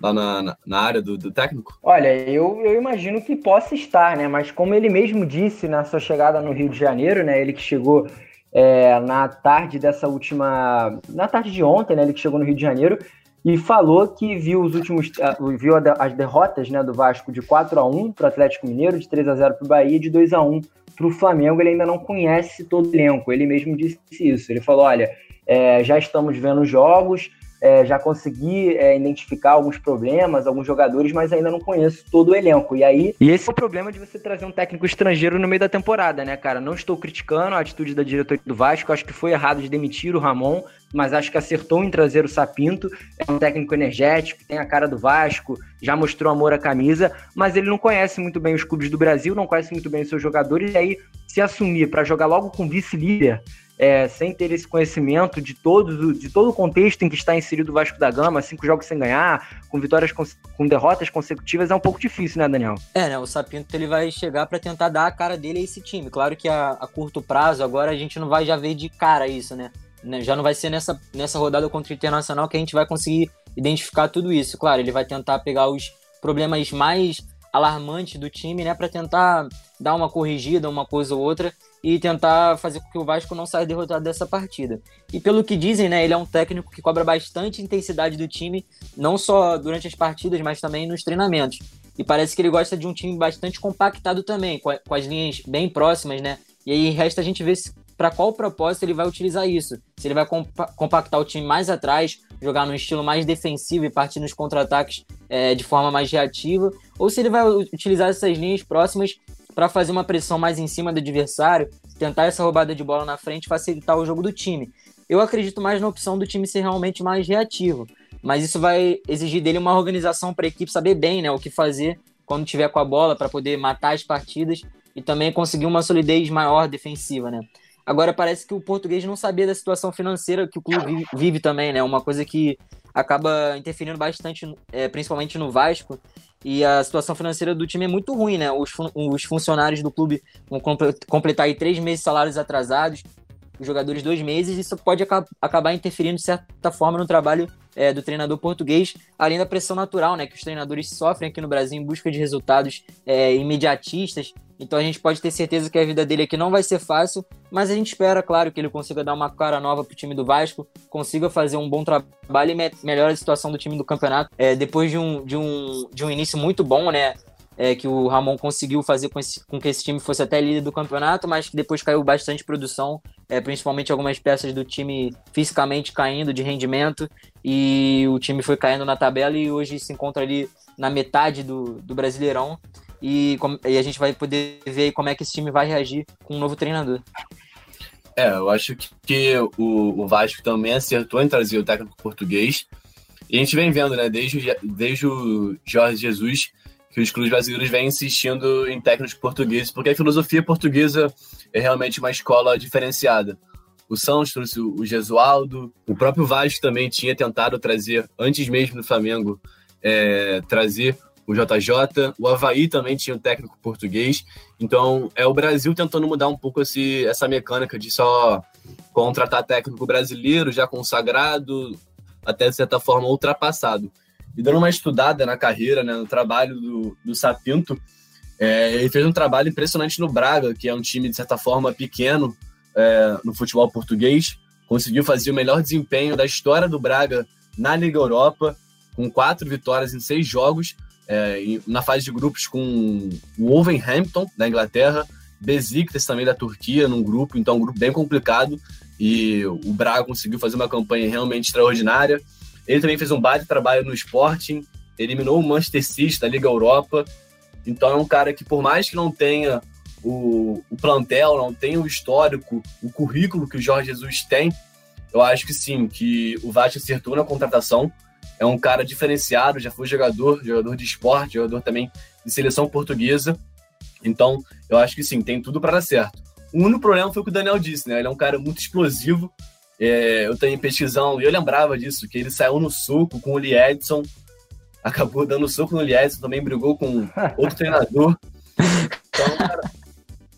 lá na, na área do, do, técnico? Olha, eu, eu imagino que possa estar, né? Mas como ele mesmo disse na sua chegada no Rio de Janeiro, né? Ele que chegou é, na tarde dessa última. Na tarde de ontem, né? Ele que chegou no Rio de Janeiro e falou que viu os últimos ah, viu as derrotas né, do Vasco de 4 a 1 para o Atlético Mineiro, de 3 a 0 para o Bahia de 2 a 1 para o Flamengo. Ele ainda não conhece todo o elenco, ele mesmo disse isso. Ele falou: olha, é, já estamos vendo jogos, é, já consegui é, identificar alguns problemas, alguns jogadores, mas ainda não conheço todo o elenco. E aí. E esse é o problema de você trazer um técnico estrangeiro no meio da temporada, né, cara? Não estou criticando a atitude da diretoria do Vasco, acho que foi errado de demitir o Ramon, mas acho que acertou em trazer o Sapinto. É um técnico energético, tem a cara do Vasco, já mostrou amor à camisa, mas ele não conhece muito bem os clubes do Brasil, não conhece muito bem os seus jogadores, e aí se assumir para jogar logo com vice-líder é, sem ter esse conhecimento de todo, de todo o contexto em que está inserido o Vasco da Gama, cinco jogos sem ganhar, com vitórias com derrotas consecutivas, é um pouco difícil, né, Daniel? É, né? O Sapinto ele vai chegar para tentar dar a cara dele a esse time. Claro que a, a, curto prazo, agora a gente não vai já ver de cara isso, né? né? Já não vai ser nessa, nessa rodada contra o Internacional que a gente vai conseguir identificar tudo isso. Claro, ele vai tentar pegar os problemas mais alarmantes do time, né, para tentar dar uma corrigida, uma coisa ou outra e tentar fazer com que o Vasco não saia derrotado dessa partida. E pelo que dizem, né, ele é um técnico que cobra bastante intensidade do time, não só durante as partidas, mas também nos treinamentos. E parece que ele gosta de um time bastante compactado também, com, as linhas bem próximas, né? E aí resta a gente ver para qual propósito ele vai utilizar isso. Se ele vai compactar o time mais atrás, jogar num estilo mais defensivo e partir nos contra-ataques é, de forma mais reativa, ou se ele vai utilizar essas linhas próximas para fazer uma pressão mais em cima do adversário, tentar essa roubada de bola na frente, facilitar o jogo do time. Eu acredito mais na opção do time ser realmente mais reativo, mas isso vai exigir dele uma organização para a equipe saber bem né, o que fazer quando tiver com a bola para poder matar as partidas e também conseguir uma solidez maior defensiva, né? Agora parece que o português não sabia da situação financeira que o clube vive, também, né? Uma coisa que acaba interferindo bastante, é, principalmente no Vasco, e a situação financeira do time é muito ruim, né? Os, fun os funcionários do clube vão completar aí três meses de salários atrasados, os jogadores dois meses, isso pode aca acabar interferindo de certa forma no trabalho é, do treinador português, além da pressão natural, né, que os treinadores sofrem aqui no Brasil em busca de resultados é, imediatistas. Então a gente pode ter certeza que a vida dele aqui não vai ser fácil, mas a gente espera, claro, que ele consiga dar uma cara nova para o time do Vasco, consiga fazer um bom trabalho e me melhore a situação do time do campeonato. É, depois de um, de, um, de um início muito bom, né? é, que o Ramon conseguiu fazer com, esse, com, que esse time fosse até líder do campeonato, mas que depois caiu bastante produção, é, principalmente algumas peças do time fisicamente caindo de rendimento, e o time foi caindo na tabela e hoje se encontra ali na metade do, do Brasileirão. E, e a gente vai poder ver como é que esse time vai reagir com um novo treinador. É, eu acho que, o, o Vasco também acertou em trazer o técnico português. E a gente vem vendo, né, desde, desde o Jorge Jesus, que os clubes brasileiros vêm insistindo em técnicos portugueses, porque a filosofia portuguesa é realmente uma escola diferenciada. O Santos trouxe o Gesualdo, o próprio Vasco também tinha tentado trazer, antes mesmo do Flamengo, é, trazer o JJ, o Havaí também tinha um técnico português, então é o Brasil tentando mudar um pouco esse, essa mecânica de só contratar técnico brasileiro já consagrado, até de certa forma ultrapassado. E dando uma estudada na carreira, né, no trabalho do, do Sapinto, é, ele fez um trabalho impressionante no Braga, que é um time, de certa forma, pequeno é, no futebol português. Conseguiu fazer o melhor desempenho da história do Braga na Liga Europa, com quatro vitórias em seis jogos, é, na fase de grupos com o Wolverhampton, da Inglaterra, Besiktas também da Turquia, num grupo, então um grupo bem complicado, e o Braga conseguiu fazer uma campanha realmente extraordinária. Ele também fez um baita trabalho no Sporting, eliminou o Manchester City da Liga Europa. Então é um cara que, por mais que não tenha o, o plantel, não tenha o histórico, o currículo que o Jorge Jesus tem, eu acho que sim, que o Vasco acertou na contratação. É um cara diferenciado, já foi jogador, jogador de esporte, jogador também de seleção portuguesa. Então, eu acho que sim, tem tudo para dar certo. O único problema foi o que o Daniel disse, né? Ele é um cara muito explosivo, é, eu tenho pesquisão, e eu lembrava disso, que ele saiu no soco com o Lee Edson, acabou dando soco no Lee Edson, também brigou com outro treinador. Então, é cara,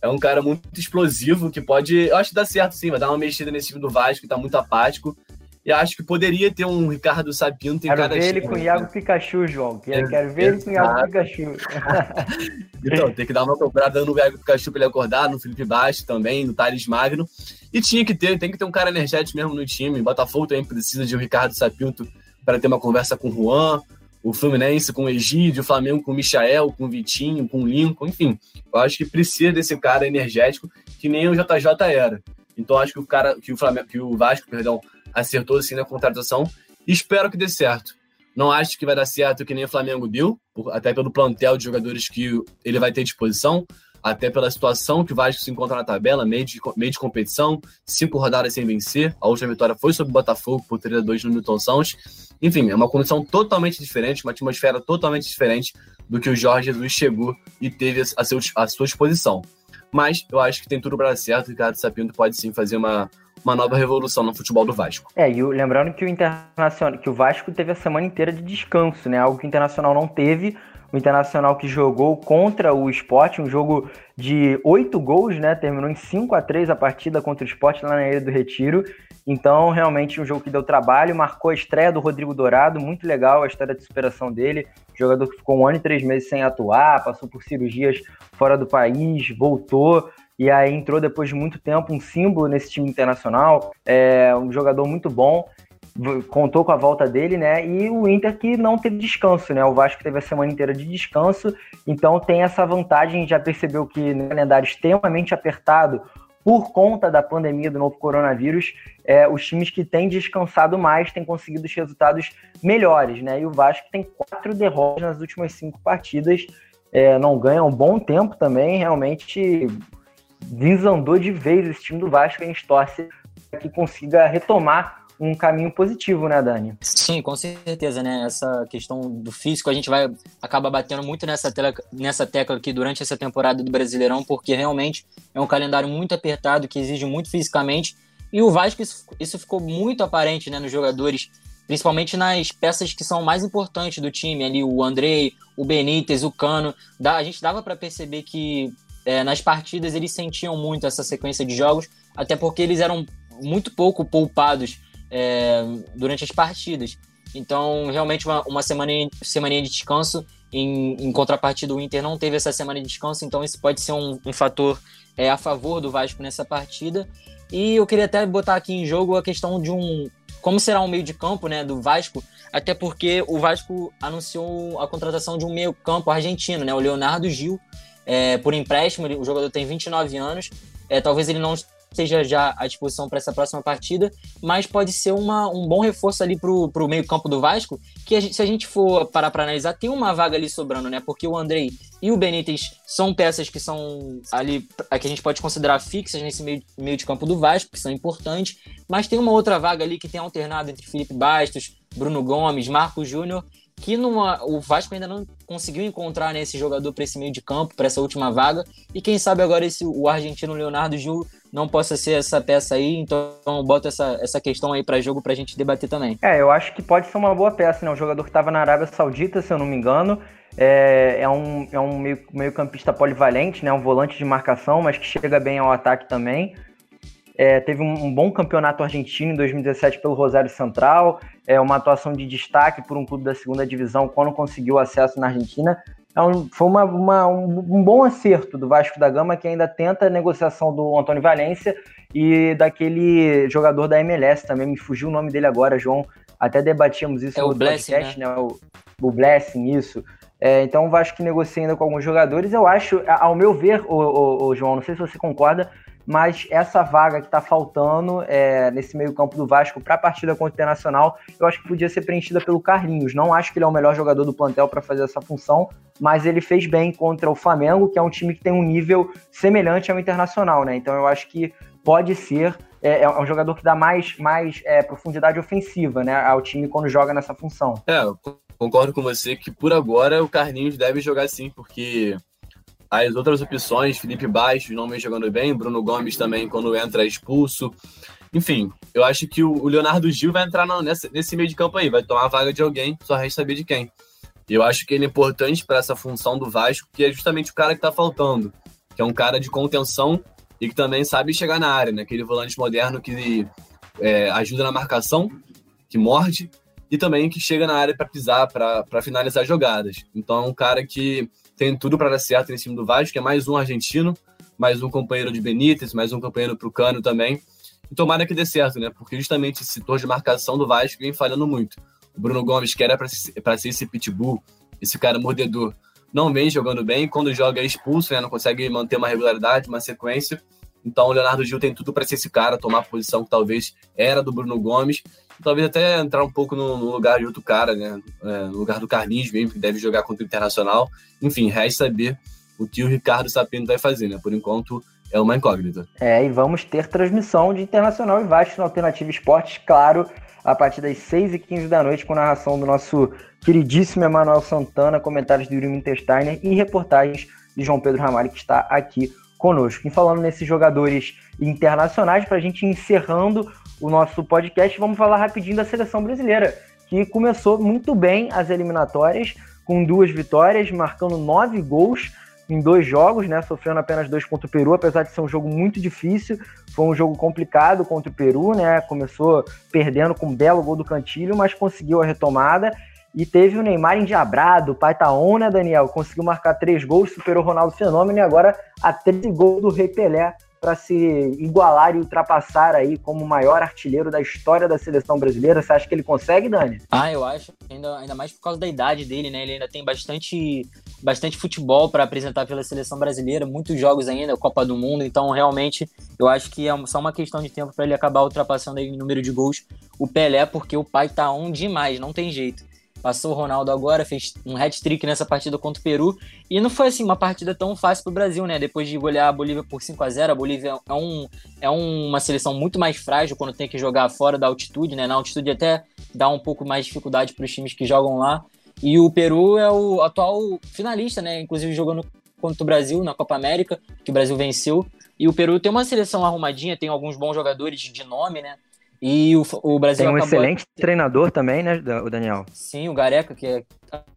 é um cara muito explosivo que pode. Eu acho que dá certo sim, vai dar uma mexida nesse time do Vasco, que tá muito apático. E acho que poderia ter um Ricardo Sapinto em quero cada ver time. ele com o Iago? Pikachu, João. Quero, quero ver ele com o Iago Pikachu. então, tem que dar uma cobrada no Iago Pikachu pra ele acordar, no Felipe Baixo também, no Thales Magno. E tinha que ter, tem que ter um cara energético mesmo no time. Botafogo também precisa de um Ricardo Sapinto para ter uma conversa com o Juan, o Fluminense com o Egídio, o Flamengo com o Michael, com o Vitinho, com o Lincoln, enfim. Eu acho que precisa desse cara energético que nem o JJ era. Então acho que o cara, que o Flamengo, que o Vasco, perdão, acertou assim na contratação. Espero que dê certo. Não acho que vai dar certo que nem o Flamengo deu, até pelo plantel de jogadores que ele vai ter disposição, até pela situação que o Vasco se encontra na tabela, meio de, meio de competição, cinco rodadas sem vencer. A última vitória foi sobre o Botafogo por 3 a 2 no Newton Santos. Enfim, é uma condição totalmente diferente, uma atmosfera totalmente diferente do que o Jorge Jesus chegou e teve a, a sua disposição. Mas eu acho que tem tudo para dar certo. O Ricardo Sapinto pode sim fazer uma, uma nova revolução no futebol do Vasco. É, e lembrando que o Internacional, que o Vasco teve a semana inteira de descanso, né? Algo que o Internacional não teve. O Internacional que jogou contra o Sport, um jogo de oito gols, né? Terminou em 5 a 3 a partida contra o Sport lá na Ilha do Retiro. Então, realmente, um jogo que deu trabalho. Marcou a estreia do Rodrigo Dourado, muito legal a história de superação dele. Jogador que ficou um ano e três meses sem atuar, passou por cirurgias fora do país, voltou e aí entrou depois de muito tempo um símbolo nesse time internacional, é um jogador muito bom, contou com a volta dele, né? E o Inter que não teve descanso, né? O Vasco teve a semana inteira de descanso, então tem essa vantagem, já percebeu que no calendário extremamente apertado por conta da pandemia do novo coronavírus, é, os times que têm descansado mais têm conseguido os resultados melhores, né? E o Vasco tem quatro derrotas nas últimas cinco partidas, é, não ganha um bom tempo também, realmente desandou de vez esse time do Vasco e a gente torce que consiga retomar um caminho positivo, né, Dani? Sim, com certeza, né? Essa questão do físico, a gente vai acabar batendo muito nessa, tela, nessa tecla aqui durante essa temporada do Brasileirão, porque realmente é um calendário muito apertado, que exige muito fisicamente. E o Vasco, isso, isso ficou muito aparente né, nos jogadores, principalmente nas peças que são mais importantes do time, ali o Andrei, o Benítez, o Cano. a gente dava para perceber que é, nas partidas eles sentiam muito essa sequência de jogos, até porque eles eram muito pouco poupados é, durante as partidas. Então, realmente, uma, uma semaninha de descanso. Em, em, contrapartida, o Inter não teve essa semana de descanso, então isso pode ser um, um fator é, a favor do Vasco nessa partida. E eu queria até botar aqui em jogo a questão de um. Como será um meio de campo né, do Vasco, até porque o Vasco anunciou a contratação de um meio campo argentino, né, o Leonardo Gil, é, por empréstimo. O jogador tem 29 anos. É, talvez ele não esteja já à disposição para essa próxima partida, mas pode ser uma, um bom reforço ali para o meio-campo do Vasco. Que a gente, se a gente for parar para analisar, tem uma vaga ali sobrando, né? Porque o Andrei e o Benítez são peças que são ali que a gente pode considerar fixas nesse meio, meio de campo do Vasco, que são importantes, mas tem uma outra vaga ali que tem alternado entre Felipe Bastos, Bruno Gomes, Marcos Júnior que numa, o Vasco ainda não conseguiu encontrar né, esse jogador para esse meio de campo, para essa última vaga. E quem sabe agora esse, o argentino Leonardo Gil não possa ser essa peça aí. Então bota essa, essa questão aí para jogo para a gente debater também. É, eu acho que pode ser uma boa peça, né? Um jogador que estava na Arábia Saudita, se eu não me engano. É, é um, é um meio, meio campista polivalente, né? Um volante de marcação, mas que chega bem ao ataque também. É, teve um, um, bom campeonato argentino em 2017 pelo Rosário Central, é uma atuação de destaque por um clube da segunda divisão quando conseguiu acesso na Argentina. Então, foi uma, uma, um, um, bom acerto do Vasco da Gama, que ainda tenta a negociação do Antônio Valência e daquele jogador da MLS também, me fugiu o nome dele agora, João. Até debatíamos isso é no Blessing, podcast, né? né? O, o Blessing, isso. É, então o Vasco negocia ainda com alguns jogadores. Eu acho, ao meu ver, o, o, o João, não sei se você concorda, mas essa vaga que está faltando é, nesse meio-campo do Vasco para a partida contra o Internacional, eu acho que podia ser preenchida pelo Carlinhos. Não acho que ele é o melhor jogador do plantel para fazer essa função, mas ele fez bem contra o Flamengo, que é um time que tem um nível semelhante ao Internacional, né? Então eu acho que pode ser. É, é um jogador que dá mais, mais é, profundidade ofensiva né, ao time quando joga nessa função. É, concordo com você que por agora o Carlinhos deve jogar sim, porque as outras opções, Felipe Baixo não vem jogando bem, Bruno Gomes também quando entra é expulso. Enfim, eu acho que o Leonardo Gil vai entrar nesse, meio de campo aí, vai tomar a vaga de alguém, só resta saber de quem. Eu acho que ele é importante para essa função do Vasco, que é justamente o cara que está faltando, que é um cara de contenção e que também sabe chegar na área, né? Aquele volante moderno que é, ajuda na marcação, que morde e também que chega na área para pisar, para finalizar jogadas. Então é um cara que tem tudo para dar certo em cima do Vasco, que é mais um argentino, mais um companheiro de Benítez, mais um companheiro para o Cano também. E tomara que dê certo, né? Porque justamente esse setor de marcação do Vasco vem falhando muito. O Bruno Gomes, que era para ser esse pitbull, esse cara mordedor, não vem jogando bem. Quando joga é expulso, né? Não consegue manter uma regularidade, uma sequência. Então o Leonardo Gil tem tudo para ser esse cara, tomar a posição que talvez era do Bruno Gomes. Talvez até entrar um pouco no, no lugar de outro cara, né? É, no lugar do Carlinhos mesmo, que deve jogar contra o Internacional. Enfim, resta saber o que o Ricardo Sapino vai fazer, né? Por enquanto é uma incógnita. É, e vamos ter transmissão de Internacional e Vasco na Alternativa Esportes, claro, a partir das 6h15 da noite, com narração do nosso queridíssimo Emanuel Santana, comentários de Yuri Wintersteiner e reportagens de João Pedro Ramalho, que está aqui conosco. E falando nesses jogadores internacionais, para a gente encerrando o nosso podcast, vamos falar rapidinho da seleção brasileira, que começou muito bem as eliminatórias, com duas vitórias, marcando nove gols em dois jogos, né? Sofrendo apenas dois contra o Peru, apesar de ser um jogo muito difícil. Foi um jogo complicado contra o Peru, né? Começou perdendo com um belo gol do Cantilho, mas conseguiu a retomada. E teve o Neymar endiabrado, o pai tá on, né, Daniel? Conseguiu marcar três gols, superou o Ronaldo Fenômeno e agora a 13 gols do Rei Pelé para se igualar e ultrapassar aí como o maior artilheiro da história da seleção brasileira. Você acha que ele consegue, Dani? Ah, eu acho. Ainda, ainda mais por causa da idade dele, né? Ele ainda tem bastante, bastante futebol para apresentar pela seleção brasileira, muitos jogos ainda, Copa do Mundo. Então, realmente, eu acho que é só uma questão de tempo para ele acabar ultrapassando aí em número de gols o Pelé, porque o pai tá on demais, não tem jeito. Passou o Ronaldo agora, fez um hat-trick nessa partida contra o Peru. E não foi assim uma partida tão fácil para o Brasil, né? Depois de golear a Bolívia por 5 a 0 a Bolívia é, um, é uma seleção muito mais frágil quando tem que jogar fora da altitude, né? Na altitude até dá um pouco mais dificuldade para os times que jogam lá. E o Peru é o atual finalista, né? Inclusive jogando contra o Brasil na Copa América, que o Brasil venceu. E o Peru tem uma seleção arrumadinha, tem alguns bons jogadores de nome, né? E o, o Brasil Tem um excelente treinador também, né, o Daniel? Sim, o Gareca, que é,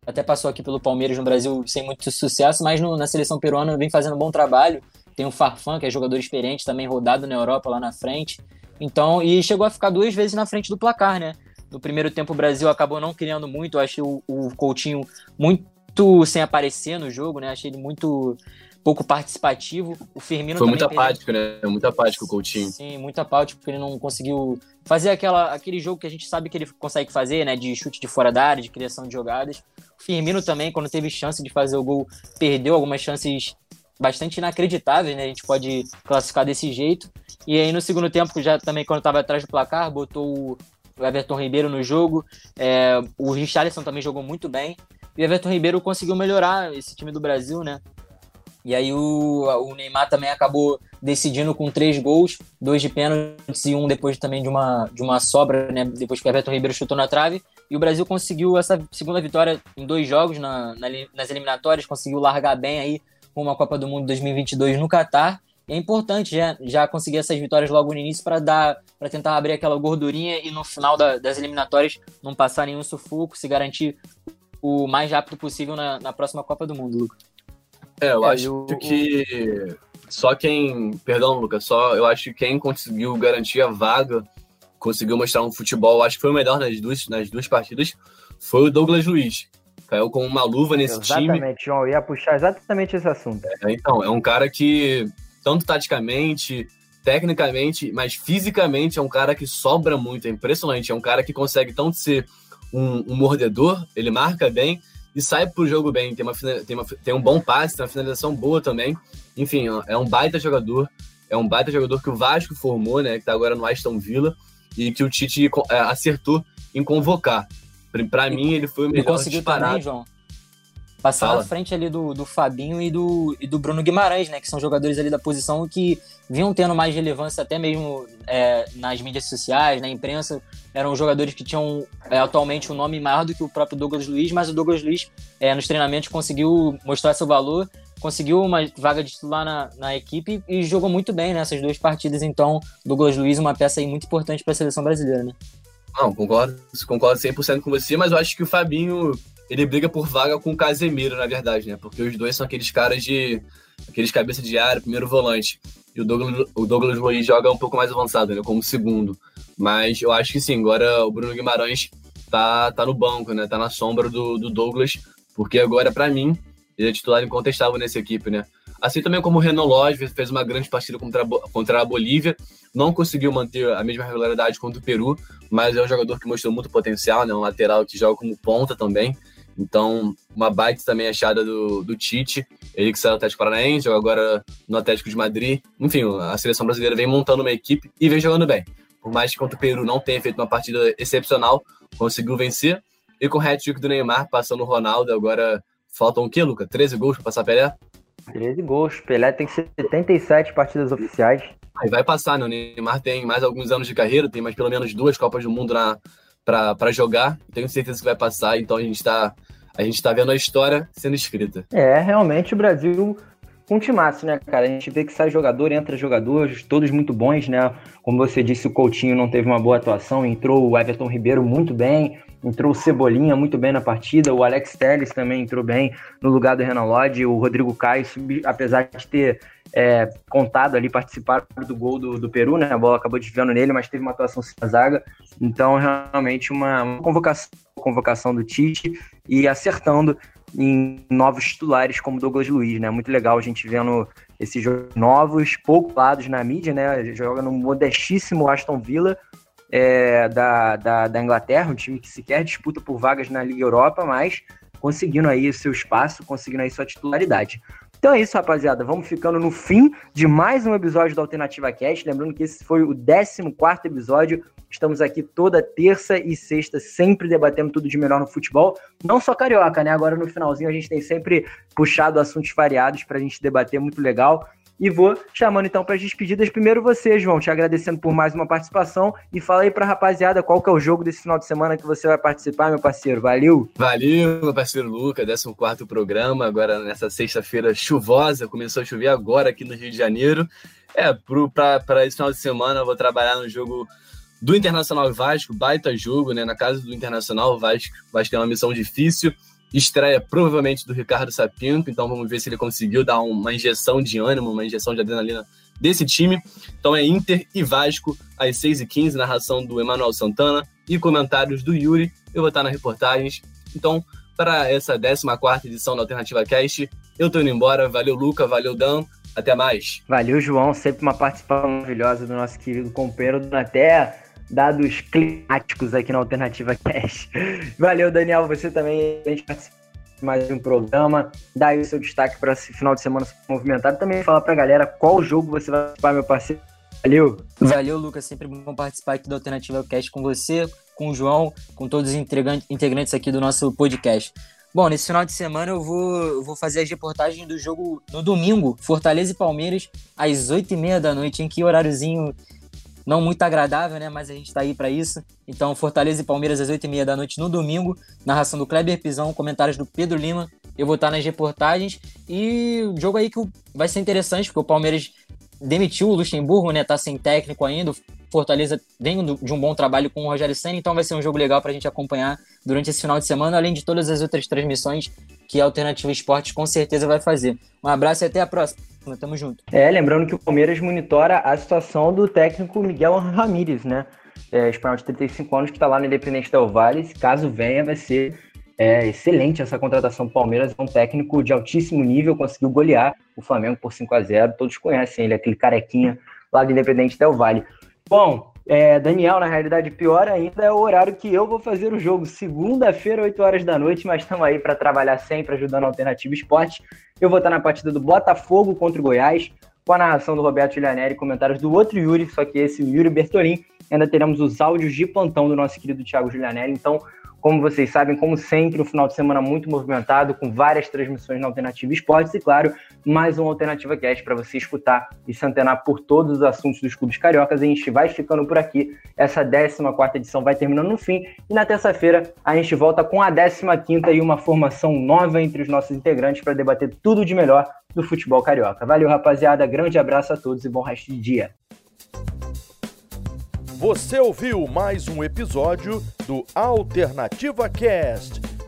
até passou aqui pelo Palmeiras no Brasil sem muito sucesso, mas no, na seleção peruana vem fazendo um bom trabalho. Tem o Farfan, que é jogador experiente, também rodado na Europa lá na frente. Então, e chegou a ficar duas vezes na frente do placar, né? No primeiro tempo o Brasil acabou não criando muito, eu achei o, o Coutinho muito sem aparecer no jogo, né? Achei ele muito pouco participativo. O Firmino Foi muito apático, né? Muito apático o Coutinho. Sim, muito apático, porque ele não conseguiu fazer aquela, aquele jogo que a gente sabe que ele consegue fazer, né? De chute de fora da área, de criação de jogadas. O Firmino também, quando teve chance de fazer o gol, perdeu algumas chances bastante inacreditáveis, né? A gente pode classificar desse jeito. E aí no segundo tempo, já também quando estava atrás do placar, botou o Everton Ribeiro no jogo. É, o Richarlison também jogou muito bem. E o Everton Ribeiro conseguiu melhorar esse time do Brasil, né? E aí o, o Neymar também acabou decidindo com três gols, dois de pênaltis e um depois também de uma, de uma sobra, né? Depois que o Everton Ribeiro chutou na trave. E o Brasil conseguiu essa segunda vitória em dois jogos na, na, nas eliminatórias, conseguiu largar bem aí uma Copa do Mundo 2022 no Catar. E é importante já, já conseguir essas vitórias logo no início para dar para tentar abrir aquela gordurinha e no final da, das eliminatórias não passar nenhum sufoco, se garantir o mais rápido possível na, na próxima Copa do Mundo, Lucas. É, eu é, acho eu... que só quem. Perdão, Lucas, só eu acho que quem conseguiu garantir a vaga, conseguiu mostrar um futebol, acho que foi o melhor nas duas, nas duas partidas, foi o Douglas Luiz. Caiu com uma luva nesse exatamente, time. Exatamente, João, eu ia puxar exatamente esse assunto. É, então, é um cara que, tanto taticamente, tecnicamente, mas fisicamente é um cara que sobra muito, é impressionante. É um cara que consegue tanto ser um, um mordedor, ele marca bem, e sai pro jogo bem. Tem, uma, tem, uma, tem um bom passe, tem uma finalização boa também. Enfim, é um baita jogador. É um baita jogador que o Vasco formou, né? Que tá agora no Aston Villa. E que o Tite é, acertou em convocar. Para mim, ele foi o melhor conseguiu disparado. Também, João. Passar Fala. na frente ali do, do Fabinho e do, e do Bruno Guimarães, né? Que são jogadores ali da posição que vinham tendo mais relevância até mesmo é, nas mídias sociais, na imprensa. Eram jogadores que tinham é, atualmente um nome maior do que o próprio Douglas Luiz, mas o Douglas Luiz é, nos treinamentos conseguiu mostrar seu valor, conseguiu uma vaga de titular na, na equipe e jogou muito bem nessas duas partidas. Então, Douglas Luiz, uma peça aí muito importante para a seleção brasileira, né? Não, concordo, concordo 100% com você, mas eu acho que o Fabinho ele briga por vaga com o Casemiro, na verdade, né? Porque os dois são aqueles caras de. aqueles cabeça de área, primeiro volante. E o Douglas, o Douglas Luiz joga um pouco mais avançado, né? Como segundo. Mas eu acho que sim, agora o Bruno Guimarães tá, tá no banco, né? Tá na sombra do, do Douglas, porque agora, para mim, ele é titular incontestável nessa equipe, né? Assim também como o Renan Lodge fez uma grande partida contra contra a Bolívia, não conseguiu manter a mesma regularidade contra o Peru, mas é um jogador que mostrou muito potencial, né? Um lateral que joga como ponta também. Então, uma baita também achada do, do Tite, ele que saiu do Atlético Paranaense, joga agora no Atlético de Madrid. Enfim, a seleção brasileira vem montando uma equipe e vem jogando bem. Por mais que contra o Peru não tenha feito uma partida excepcional, conseguiu vencer. E com o hat-trick do Neymar, passando o Ronaldo, agora faltam o quê, Luca? 13 gols para passar Pelé? 13 gols. Pelé tem 77 partidas oficiais. Aí vai passar, né? O Neymar tem mais alguns anos de carreira, tem mais pelo menos duas Copas do Mundo na, para jogar. Tenho certeza que vai passar, então a gente está a gente tá vendo a história sendo escrita. É, realmente o Brasil um timaço, né, cara? A gente vê que sai jogador, entra jogador, todos muito bons, né? Como você disse, o Coutinho não teve uma boa atuação, entrou o Everton Ribeiro muito bem, entrou o Cebolinha muito bem na partida, o Alex Telles também entrou bem no lugar do Renan Lodge, o Rodrigo Caio, apesar de ter é, contado ali, participar do gol do, do, Peru, né? A bola acabou desviando nele, mas teve uma atuação sem a zaga. Então, realmente, uma, uma convocação, convocação do Tite e acertando em novos titulares como Douglas Luiz, né? Muito legal a gente vendo esses novos, pouco lados na mídia, né? Joga no modestíssimo Aston Villa é, da, da, da, Inglaterra, um time que sequer disputa por vagas na Liga Europa, mas conseguindo aí seu espaço, conseguindo aí sua titularidade. Então é isso, rapaziada. Vamos ficando no fim de mais um episódio da Alternativa Cast. Lembrando que esse foi o 14 episódio. Estamos aqui toda terça e sexta, sempre debatendo tudo de melhor no futebol. Não só carioca, né? Agora no finalzinho a gente tem sempre puxado assuntos variados para a gente debater, muito legal. E vou chamando então para as despedidas. Primeiro você, João, te agradecendo por mais uma participação. E fala aí para rapaziada qual que é o jogo desse final de semana que você vai participar, meu parceiro. Valeu! Valeu, meu parceiro Luca, 14 programa. Agora nessa sexta-feira chuvosa, começou a chover agora aqui no Rio de Janeiro. É, para esse final de semana eu vou trabalhar no jogo do Internacional Vasco, baita jogo, né? Na casa do Internacional, Vasco, Vasco tem uma missão difícil estreia provavelmente do Ricardo Sapinto, então vamos ver se ele conseguiu dar uma injeção de ânimo, uma injeção de adrenalina desse time. Então é Inter e Vasco às 6h15, narração do Emanuel Santana e comentários do Yuri. Eu vou estar nas reportagens. Então, para essa 14 edição da Alternativa Cast, eu tô indo embora. Valeu, Luca, valeu, Dan. Até mais. Valeu, João. Sempre uma participação maravilhosa do nosso querido companheiro até dados climáticos aqui na Alternativa Cash. Valeu, Daniel, você também a gente participa de mais um programa. Dá aí o seu destaque para esse final de semana movimentado. Também falar para a galera qual jogo você vai participar, meu parceiro. Valeu. Valeu, Lucas. Sempre bom participar aqui da Alternativa Cast com você, com o João, com todos os integrantes aqui do nosso podcast. Bom, nesse final de semana eu vou, vou fazer as reportagens do jogo no domingo, Fortaleza e Palmeiras, às 8h30 da noite. Em que horáriozinho não muito agradável, né? Mas a gente tá aí para isso. Então, Fortaleza e Palmeiras às 8h30 da noite no domingo. Narração do Kleber Pisão, comentários do Pedro Lima. Eu vou estar nas reportagens. E o jogo aí que vai ser interessante, porque o Palmeiras demitiu o Luxemburgo, né? Tá sem técnico ainda. O Fortaleza vem de um bom trabalho com o Rogério Senna, então vai ser um jogo legal para a gente acompanhar durante esse final de semana, além de todas as outras transmissões que a Alternativa Esportes com certeza vai fazer. Um abraço e até a próxima. Tamo junto. É, lembrando que o Palmeiras monitora a situação do técnico Miguel Ramírez, né? É, espanhol de 35 anos que está lá no Independente Del Valle. Caso venha, vai ser é, excelente essa contratação do Palmeiras. É um técnico de altíssimo nível, conseguiu golear o Flamengo por 5 a 0 Todos conhecem ele, aquele carequinha lá do Independente Del Valle. Bom, é, Daniel, na realidade, pior ainda é o horário que eu vou fazer o jogo. Segunda-feira, 8 horas da noite, mas estamos aí para trabalhar sempre, ajudando a Alternativa Esporte. Eu vou estar na partida do Botafogo contra o Goiás, com a narração do Roberto Giulianelli e comentários do outro Yuri, só que esse, Yuri Bertolin. Ainda teremos os áudios de plantão do nosso querido Thiago Giulianelli. Então, como vocês sabem, como sempre, um final de semana muito movimentado, com várias transmissões na Alternativa Esportes e, claro, mais uma Alternativa Cast para você escutar e se antenar por todos os assuntos dos clubes cariocas. A gente vai ficando por aqui. Essa 14 edição vai terminando no fim. E na terça-feira a gente volta com a 15 e uma formação nova entre os nossos integrantes para debater tudo de melhor do futebol carioca. Valeu, rapaziada. Grande abraço a todos e bom resto de dia. Você ouviu mais um episódio do Alternativa Cast.